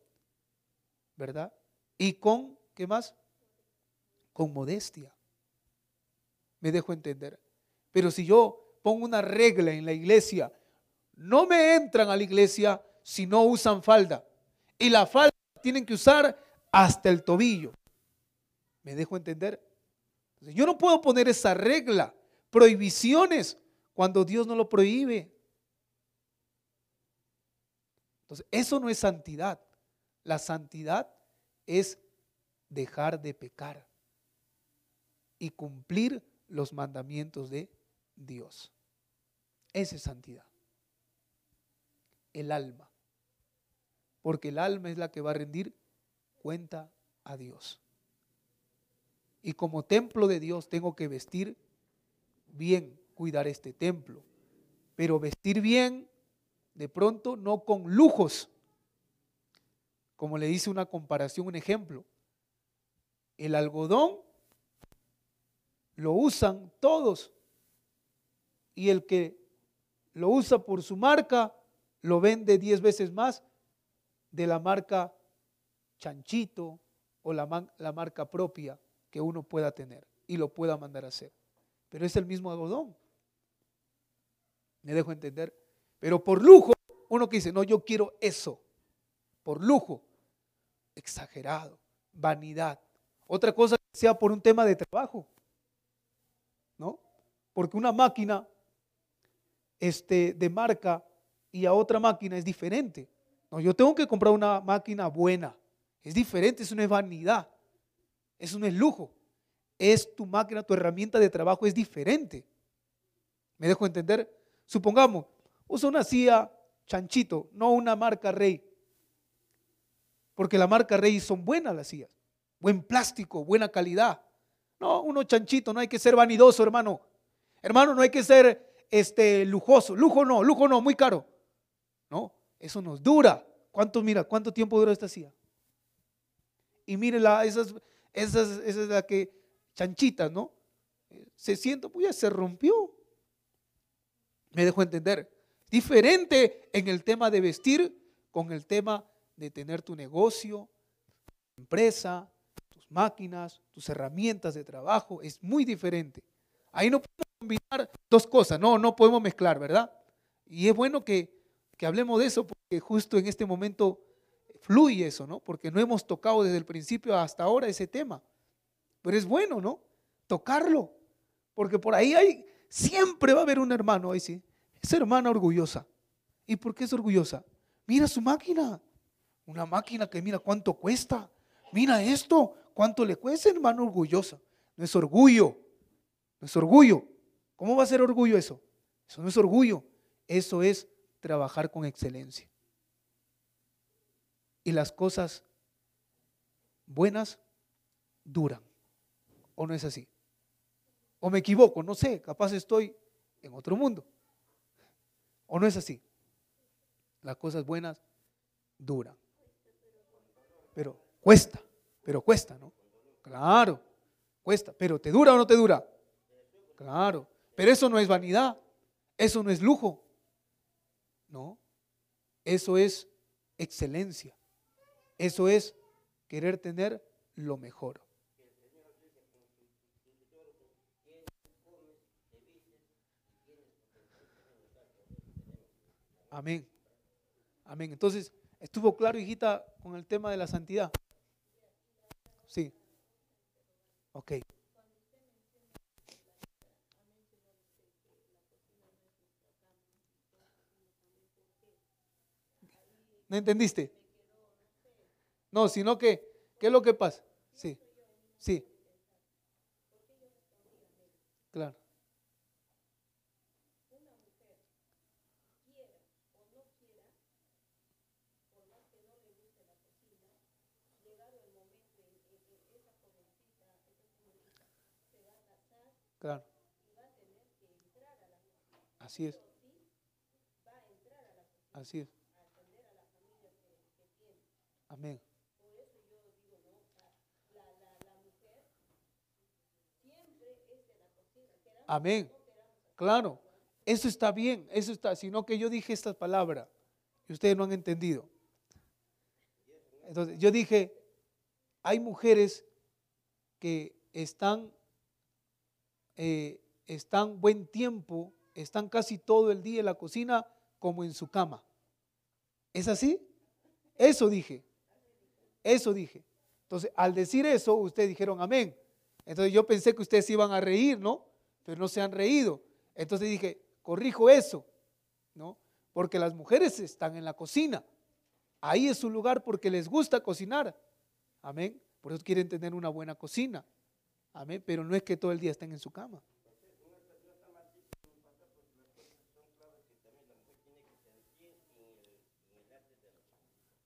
¿verdad? Y con, ¿qué más? Con modestia. Me dejo entender. Pero si yo pongo una regla en la iglesia, no me entran a la iglesia si no usan falda. Y la falda tienen que usar hasta el tobillo. ¿Me dejo entender? Yo no puedo poner esa regla, prohibiciones, cuando Dios no lo prohíbe. Entonces, eso no es santidad. La santidad es dejar de pecar y cumplir los mandamientos de Dios. Esa es santidad. El alma. Porque el alma es la que va a rendir cuenta a Dios. Y como templo de Dios tengo que vestir bien, cuidar este templo. Pero vestir bien, de pronto, no con lujos. Como le dice una comparación, un ejemplo. El algodón lo usan todos. Y el que lo usa por su marca, lo vende diez veces más de la marca chanchito o la, la marca propia que uno pueda tener y lo pueda mandar a hacer. Pero es el mismo algodón. Me dejo entender. Pero por lujo, uno que dice, no, yo quiero eso. Por lujo. Exagerado. Vanidad. Otra cosa que sea por un tema de trabajo. ¿No? Porque una máquina este, de marca y a otra máquina es diferente. No, yo tengo que comprar una máquina buena. Es diferente, eso no es vanidad. Eso no es lujo. Es tu máquina, tu herramienta de trabajo es diferente. ¿Me dejo entender? Supongamos, usa una silla chanchito, no una marca rey. Porque la marca rey son buenas las sillas. Buen plástico, buena calidad. No, uno chanchito, no hay que ser vanidoso, hermano. Hermano, no hay que ser este lujoso. Lujo no, lujo no, muy caro. No, eso nos dura. ¿Cuánto, mira, cuánto tiempo dura esta silla? Y mire, la, esas, esa es, la que, chanchita, ¿no? Se siente, pues ya se rompió. Me dejó entender. Diferente en el tema de vestir con el tema de tener tu negocio, tu empresa, tus máquinas, tus herramientas de trabajo. Es muy diferente. Ahí no podemos combinar dos cosas, no, no podemos mezclar, ¿verdad? Y es bueno que, que hablemos de eso porque justo en este momento fluye eso, ¿no? Porque no hemos tocado desde el principio hasta ahora ese tema. Pero es bueno, ¿no? Tocarlo. Porque por ahí hay, siempre va a haber un hermano, ahí sí. Esa hermana orgullosa. ¿Y por qué es orgullosa? Mira su máquina. Una máquina que mira cuánto cuesta. Mira esto, cuánto le cuesta, hermano orgullosa. No es orgullo. No es orgullo. ¿Cómo va a ser orgullo eso? Eso no es orgullo. Eso es trabajar con excelencia y las cosas buenas duran. ¿O no es así? ¿O me equivoco? No sé, capaz estoy en otro mundo. ¿O no es así? Las cosas buenas duran. Pero cuesta, pero cuesta, ¿no? Claro, cuesta. Pero ¿te dura o no te dura? Claro. Pero eso no es vanidad. Eso no es lujo. No. Eso es excelencia. Eso es querer tener lo mejor. Amén. Amén. Entonces, ¿estuvo claro, hijita, con el tema de la santidad? Sí. Ok. ¿No entendiste? No, sino que, ¿qué es lo que pasa? Sí, sí. Claro. Claro. Así es. Así es. Amén. Amén. Claro. Eso está bien, eso está, sino que yo dije estas palabras y ustedes no han entendido. Entonces, yo dije, hay mujeres que están, eh, están buen tiempo, están casi todo el día en la cocina como en su cama. ¿Es así? Eso dije. Eso dije. Entonces, al decir eso, ustedes dijeron amén. Entonces yo pensé que ustedes iban a reír, ¿no? Pero no se han reído. Entonces dije, corrijo eso, ¿no? Porque las mujeres están en la cocina. Ahí es su lugar porque les gusta cocinar. Amén. Por eso quieren tener una buena cocina. Amén. Pero no es que todo el día estén en su cama.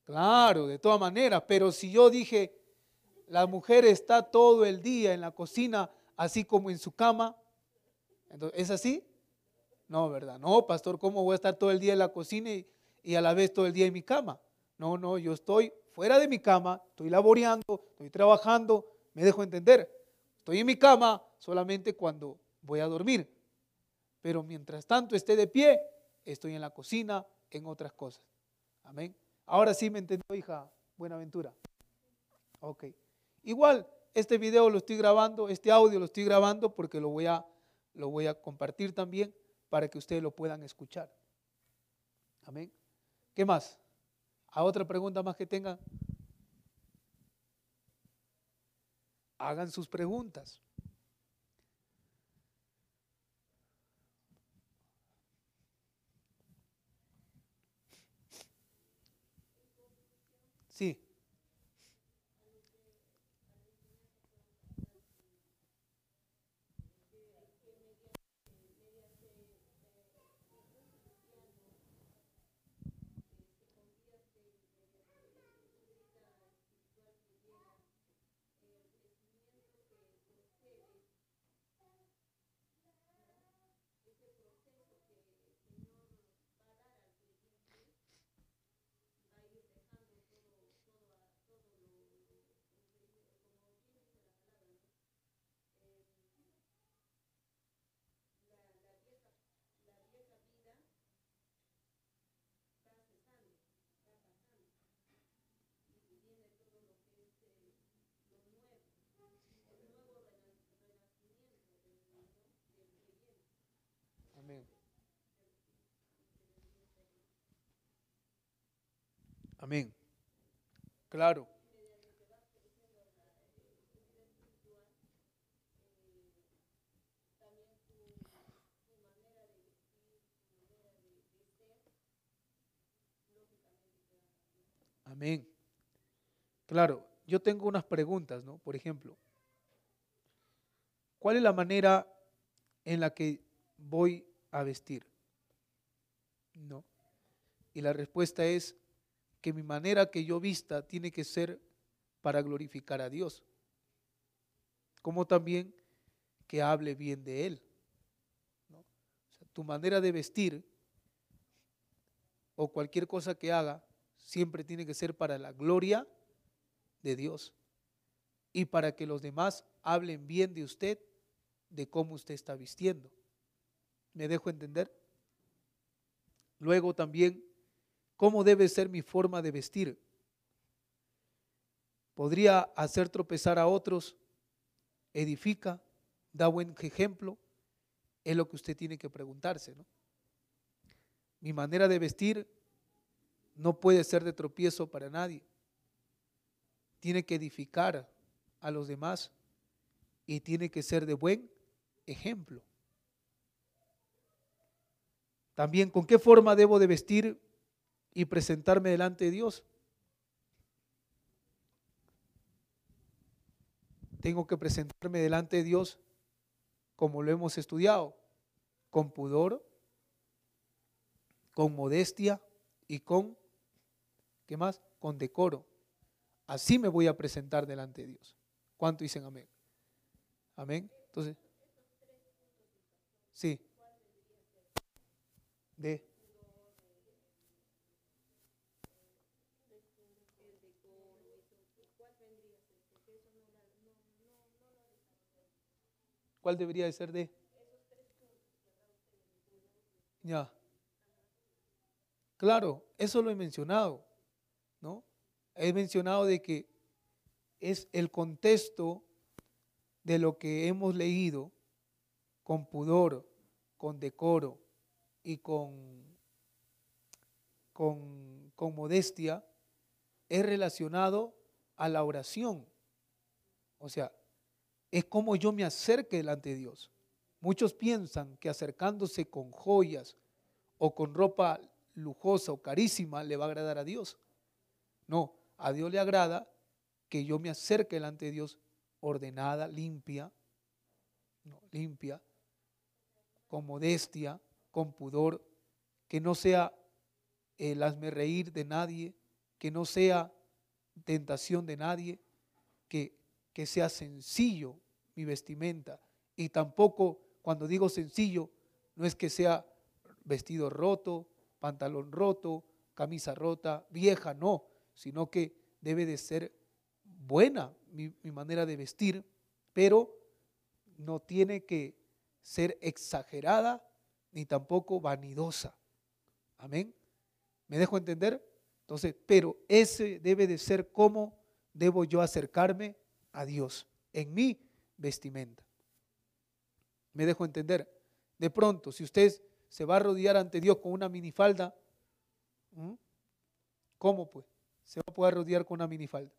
Claro, de todas maneras. Pero si yo dije, la mujer está todo el día en la cocina, así como en su cama, entonces, ¿es así? No, ¿verdad? No, pastor, ¿cómo voy a estar todo el día en la cocina y, a la vez todo el día en mi cama? No, no, yo estoy fuera de mi cama, estoy laboreando, estoy trabajando, me dejo entender. Estoy en mi cama solamente cuando voy a dormir. Pero mientras tanto esté de pie, estoy en la cocina, en otras cosas. Amén. Ahora sí me entendió, hija Buenaventura. Ok. Igual, este video lo estoy grabando, este audio lo estoy grabando porque lo voy a, lo voy a compartir también para que ustedes lo puedan escuchar. Amén. ¿Qué más? ¿A otra pregunta más que tengan? Hagan sus preguntas. Sí. Amén. Claro. Amén. Claro, yo tengo unas preguntas, ¿no? Por ejemplo, ¿cuál es la manera en la que voy a vestir? ¿No? Y la respuesta es que mi manera que yo vista tiene que ser para glorificar a Dios, como también que hable bien de Él. tu manera de vestir o cualquier cosa que haga siempre tiene que ser para la gloria de Dios y para que los demás hablen bien de usted, de cómo usted está vistiendo. ¿Me dejo entender? Luego también ¿Cómo debe ser mi forma de vestir? ¿Podría hacer tropezar a otros? ¿Edifica? ¿Da buen ejemplo? Es lo que usted tiene que preguntarse. ¿no? Mi manera de vestir no puede ser de tropiezo para nadie. Tiene que edificar a los demás y tiene que ser de buen ejemplo. También, ¿con qué forma debo de vestir y presentarme delante de Dios. Tengo que presentarme delante de Dios como lo hemos estudiado, con pudor, con modestia y con, ¿qué más? Con decoro. Así me voy a presentar delante de Dios. ¿Cuánto dicen amén? Amén. Entonces, Sí. De. ¿Cuál debería de ser de? Ya. Claro, eso lo he mencionado, ¿no? He mencionado de que es el contexto de lo que hemos leído con pudor, con decoro y con, con, con modestia, es relacionado a la oración. O sea, es como yo me acerque delante de Dios. Muchos piensan que acercándose con joyas o con ropa lujosa o carísima le va a agradar a Dios. No, a Dios le agrada que yo me acerque delante de Dios ordenada, limpia, limpia, con modestia, con pudor, que no sea el hazme reír de nadie, que no sea tentación de nadie, que, que sea sencillo mi vestimenta. Y tampoco cuando digo sencillo, no es que sea vestido roto, pantalón roto, camisa rota, vieja, no, sino que debe de ser buena mi, manera de vestir, pero no tiene que ser exagerada ni tampoco vanidosa. Amén. ¿Me dejo entender? Entonces, pero ese debe de ser cómo debo yo acercarme a Dios en mi vestimenta. ¿Me dejo entender? De pronto, si usted se va a rodear ante Dios con una minifalda, ¿cómo pues? Se va a poder rodear con una minifalda.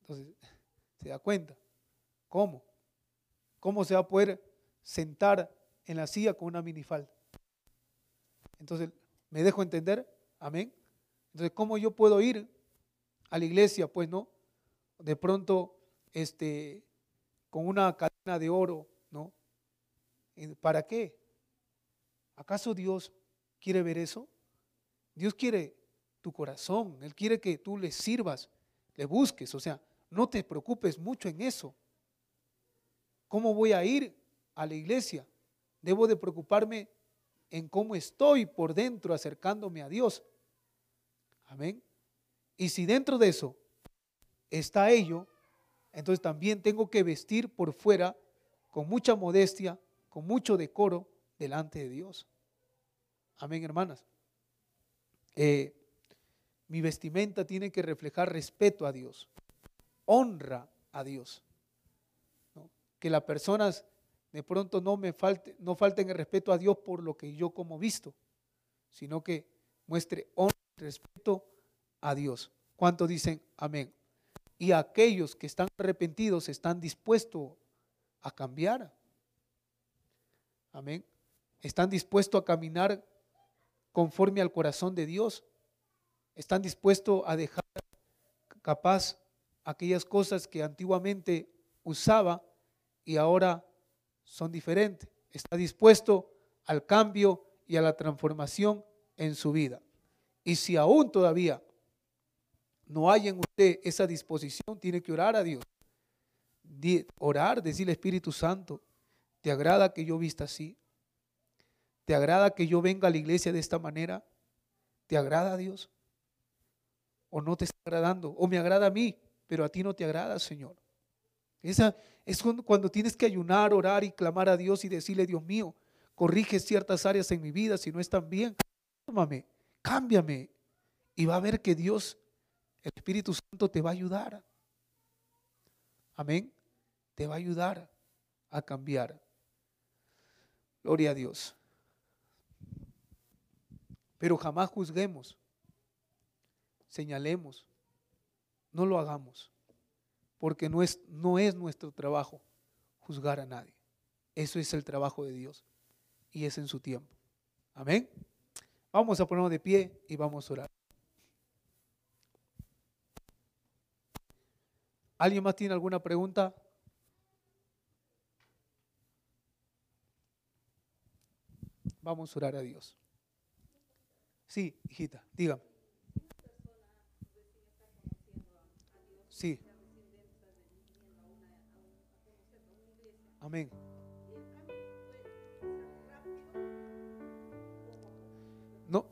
Entonces, ¿se da cuenta? ¿Cómo? ¿Cómo se va a poder sentar en la silla con una minifalda? Entonces, ¿me dejo entender? Amén. Entonces, ¿cómo yo puedo ir a la iglesia? Pues no. De pronto, este, con una cadena de oro, ¿no? ¿Para qué? ¿Acaso Dios quiere ver eso? Dios quiere tu corazón, Él quiere que tú le sirvas, le busques, o sea, no te preocupes mucho en eso. ¿Cómo voy a ir a la iglesia? Debo de preocuparme en cómo estoy por dentro acercándome a Dios. Amén. Y si dentro de eso está ello, entonces también tengo que vestir por fuera con mucha modestia, con mucho decoro delante de Dios. Amén, hermanas. Eh, mi vestimenta tiene que reflejar respeto a Dios, honra a Dios. Que las personas de pronto no me falte, no falten el respeto a Dios por lo que yo como visto, sino que muestre honra y respeto a Dios. ¿Cuántos dicen amén? Y aquellos que están arrepentidos están dispuestos a cambiar. Amén. Están dispuestos a caminar conforme al corazón de Dios. Están dispuestos a dejar capaz aquellas cosas que antiguamente usaba y ahora son diferentes. Está dispuesto al cambio y a la transformación en su vida. Y si aún todavía no hay en usted esa disposición, tiene que orar a Dios. orar, decirle Espíritu Santo, ¿te agrada que yo vista así? ¿Te agrada que yo venga a la iglesia de esta manera? ¿Te agrada a Dios? ¿O no te está agradando? ¿O me agrada a mí, pero a ti no te agrada, Señor? Esa es cuando tienes que ayunar, orar y clamar a Dios y decirle, Dios mío, corrige ciertas áreas en mi vida si no están bien. Tómame, cámbiame. Y va a ver que Dios el Espíritu Santo te va a ayudar. Amén. Te va a ayudar a cambiar. Gloria a Dios. Pero jamás juzguemos, señalemos, no lo hagamos, porque no es, no es nuestro trabajo juzgar a nadie. Eso es el trabajo de Dios y es en su tiempo. Amén. Vamos a ponernos de pie y vamos a orar. ¿Alguien más tiene alguna pregunta? Vamos a orar a Dios. Sí, hijita, dígame. Sí. Amén. No,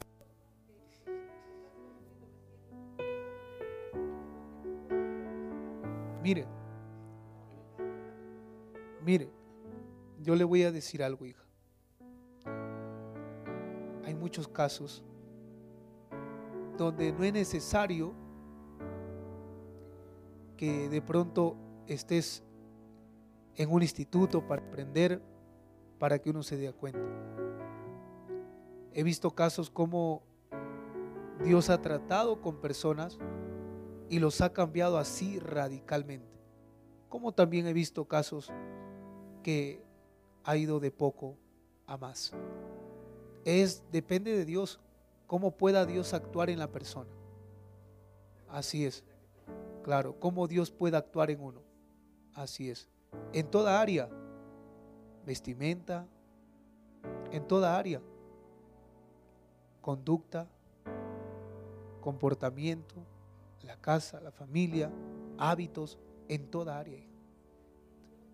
Mire, mire, yo le voy a decir algo, hija. Hay muchos casos donde no es necesario que de pronto estés en un instituto para aprender para que uno se dé cuenta. He visto casos como Dios ha tratado con personas y los ha cambiado así radicalmente. Como también he visto casos que ha ido de poco a más. Es depende de Dios cómo pueda Dios actuar en la persona. Así es. Claro, cómo Dios puede actuar en uno. Así es. En toda área. Vestimenta, en toda área. Conducta, comportamiento, la casa, la familia, hábitos, en toda área.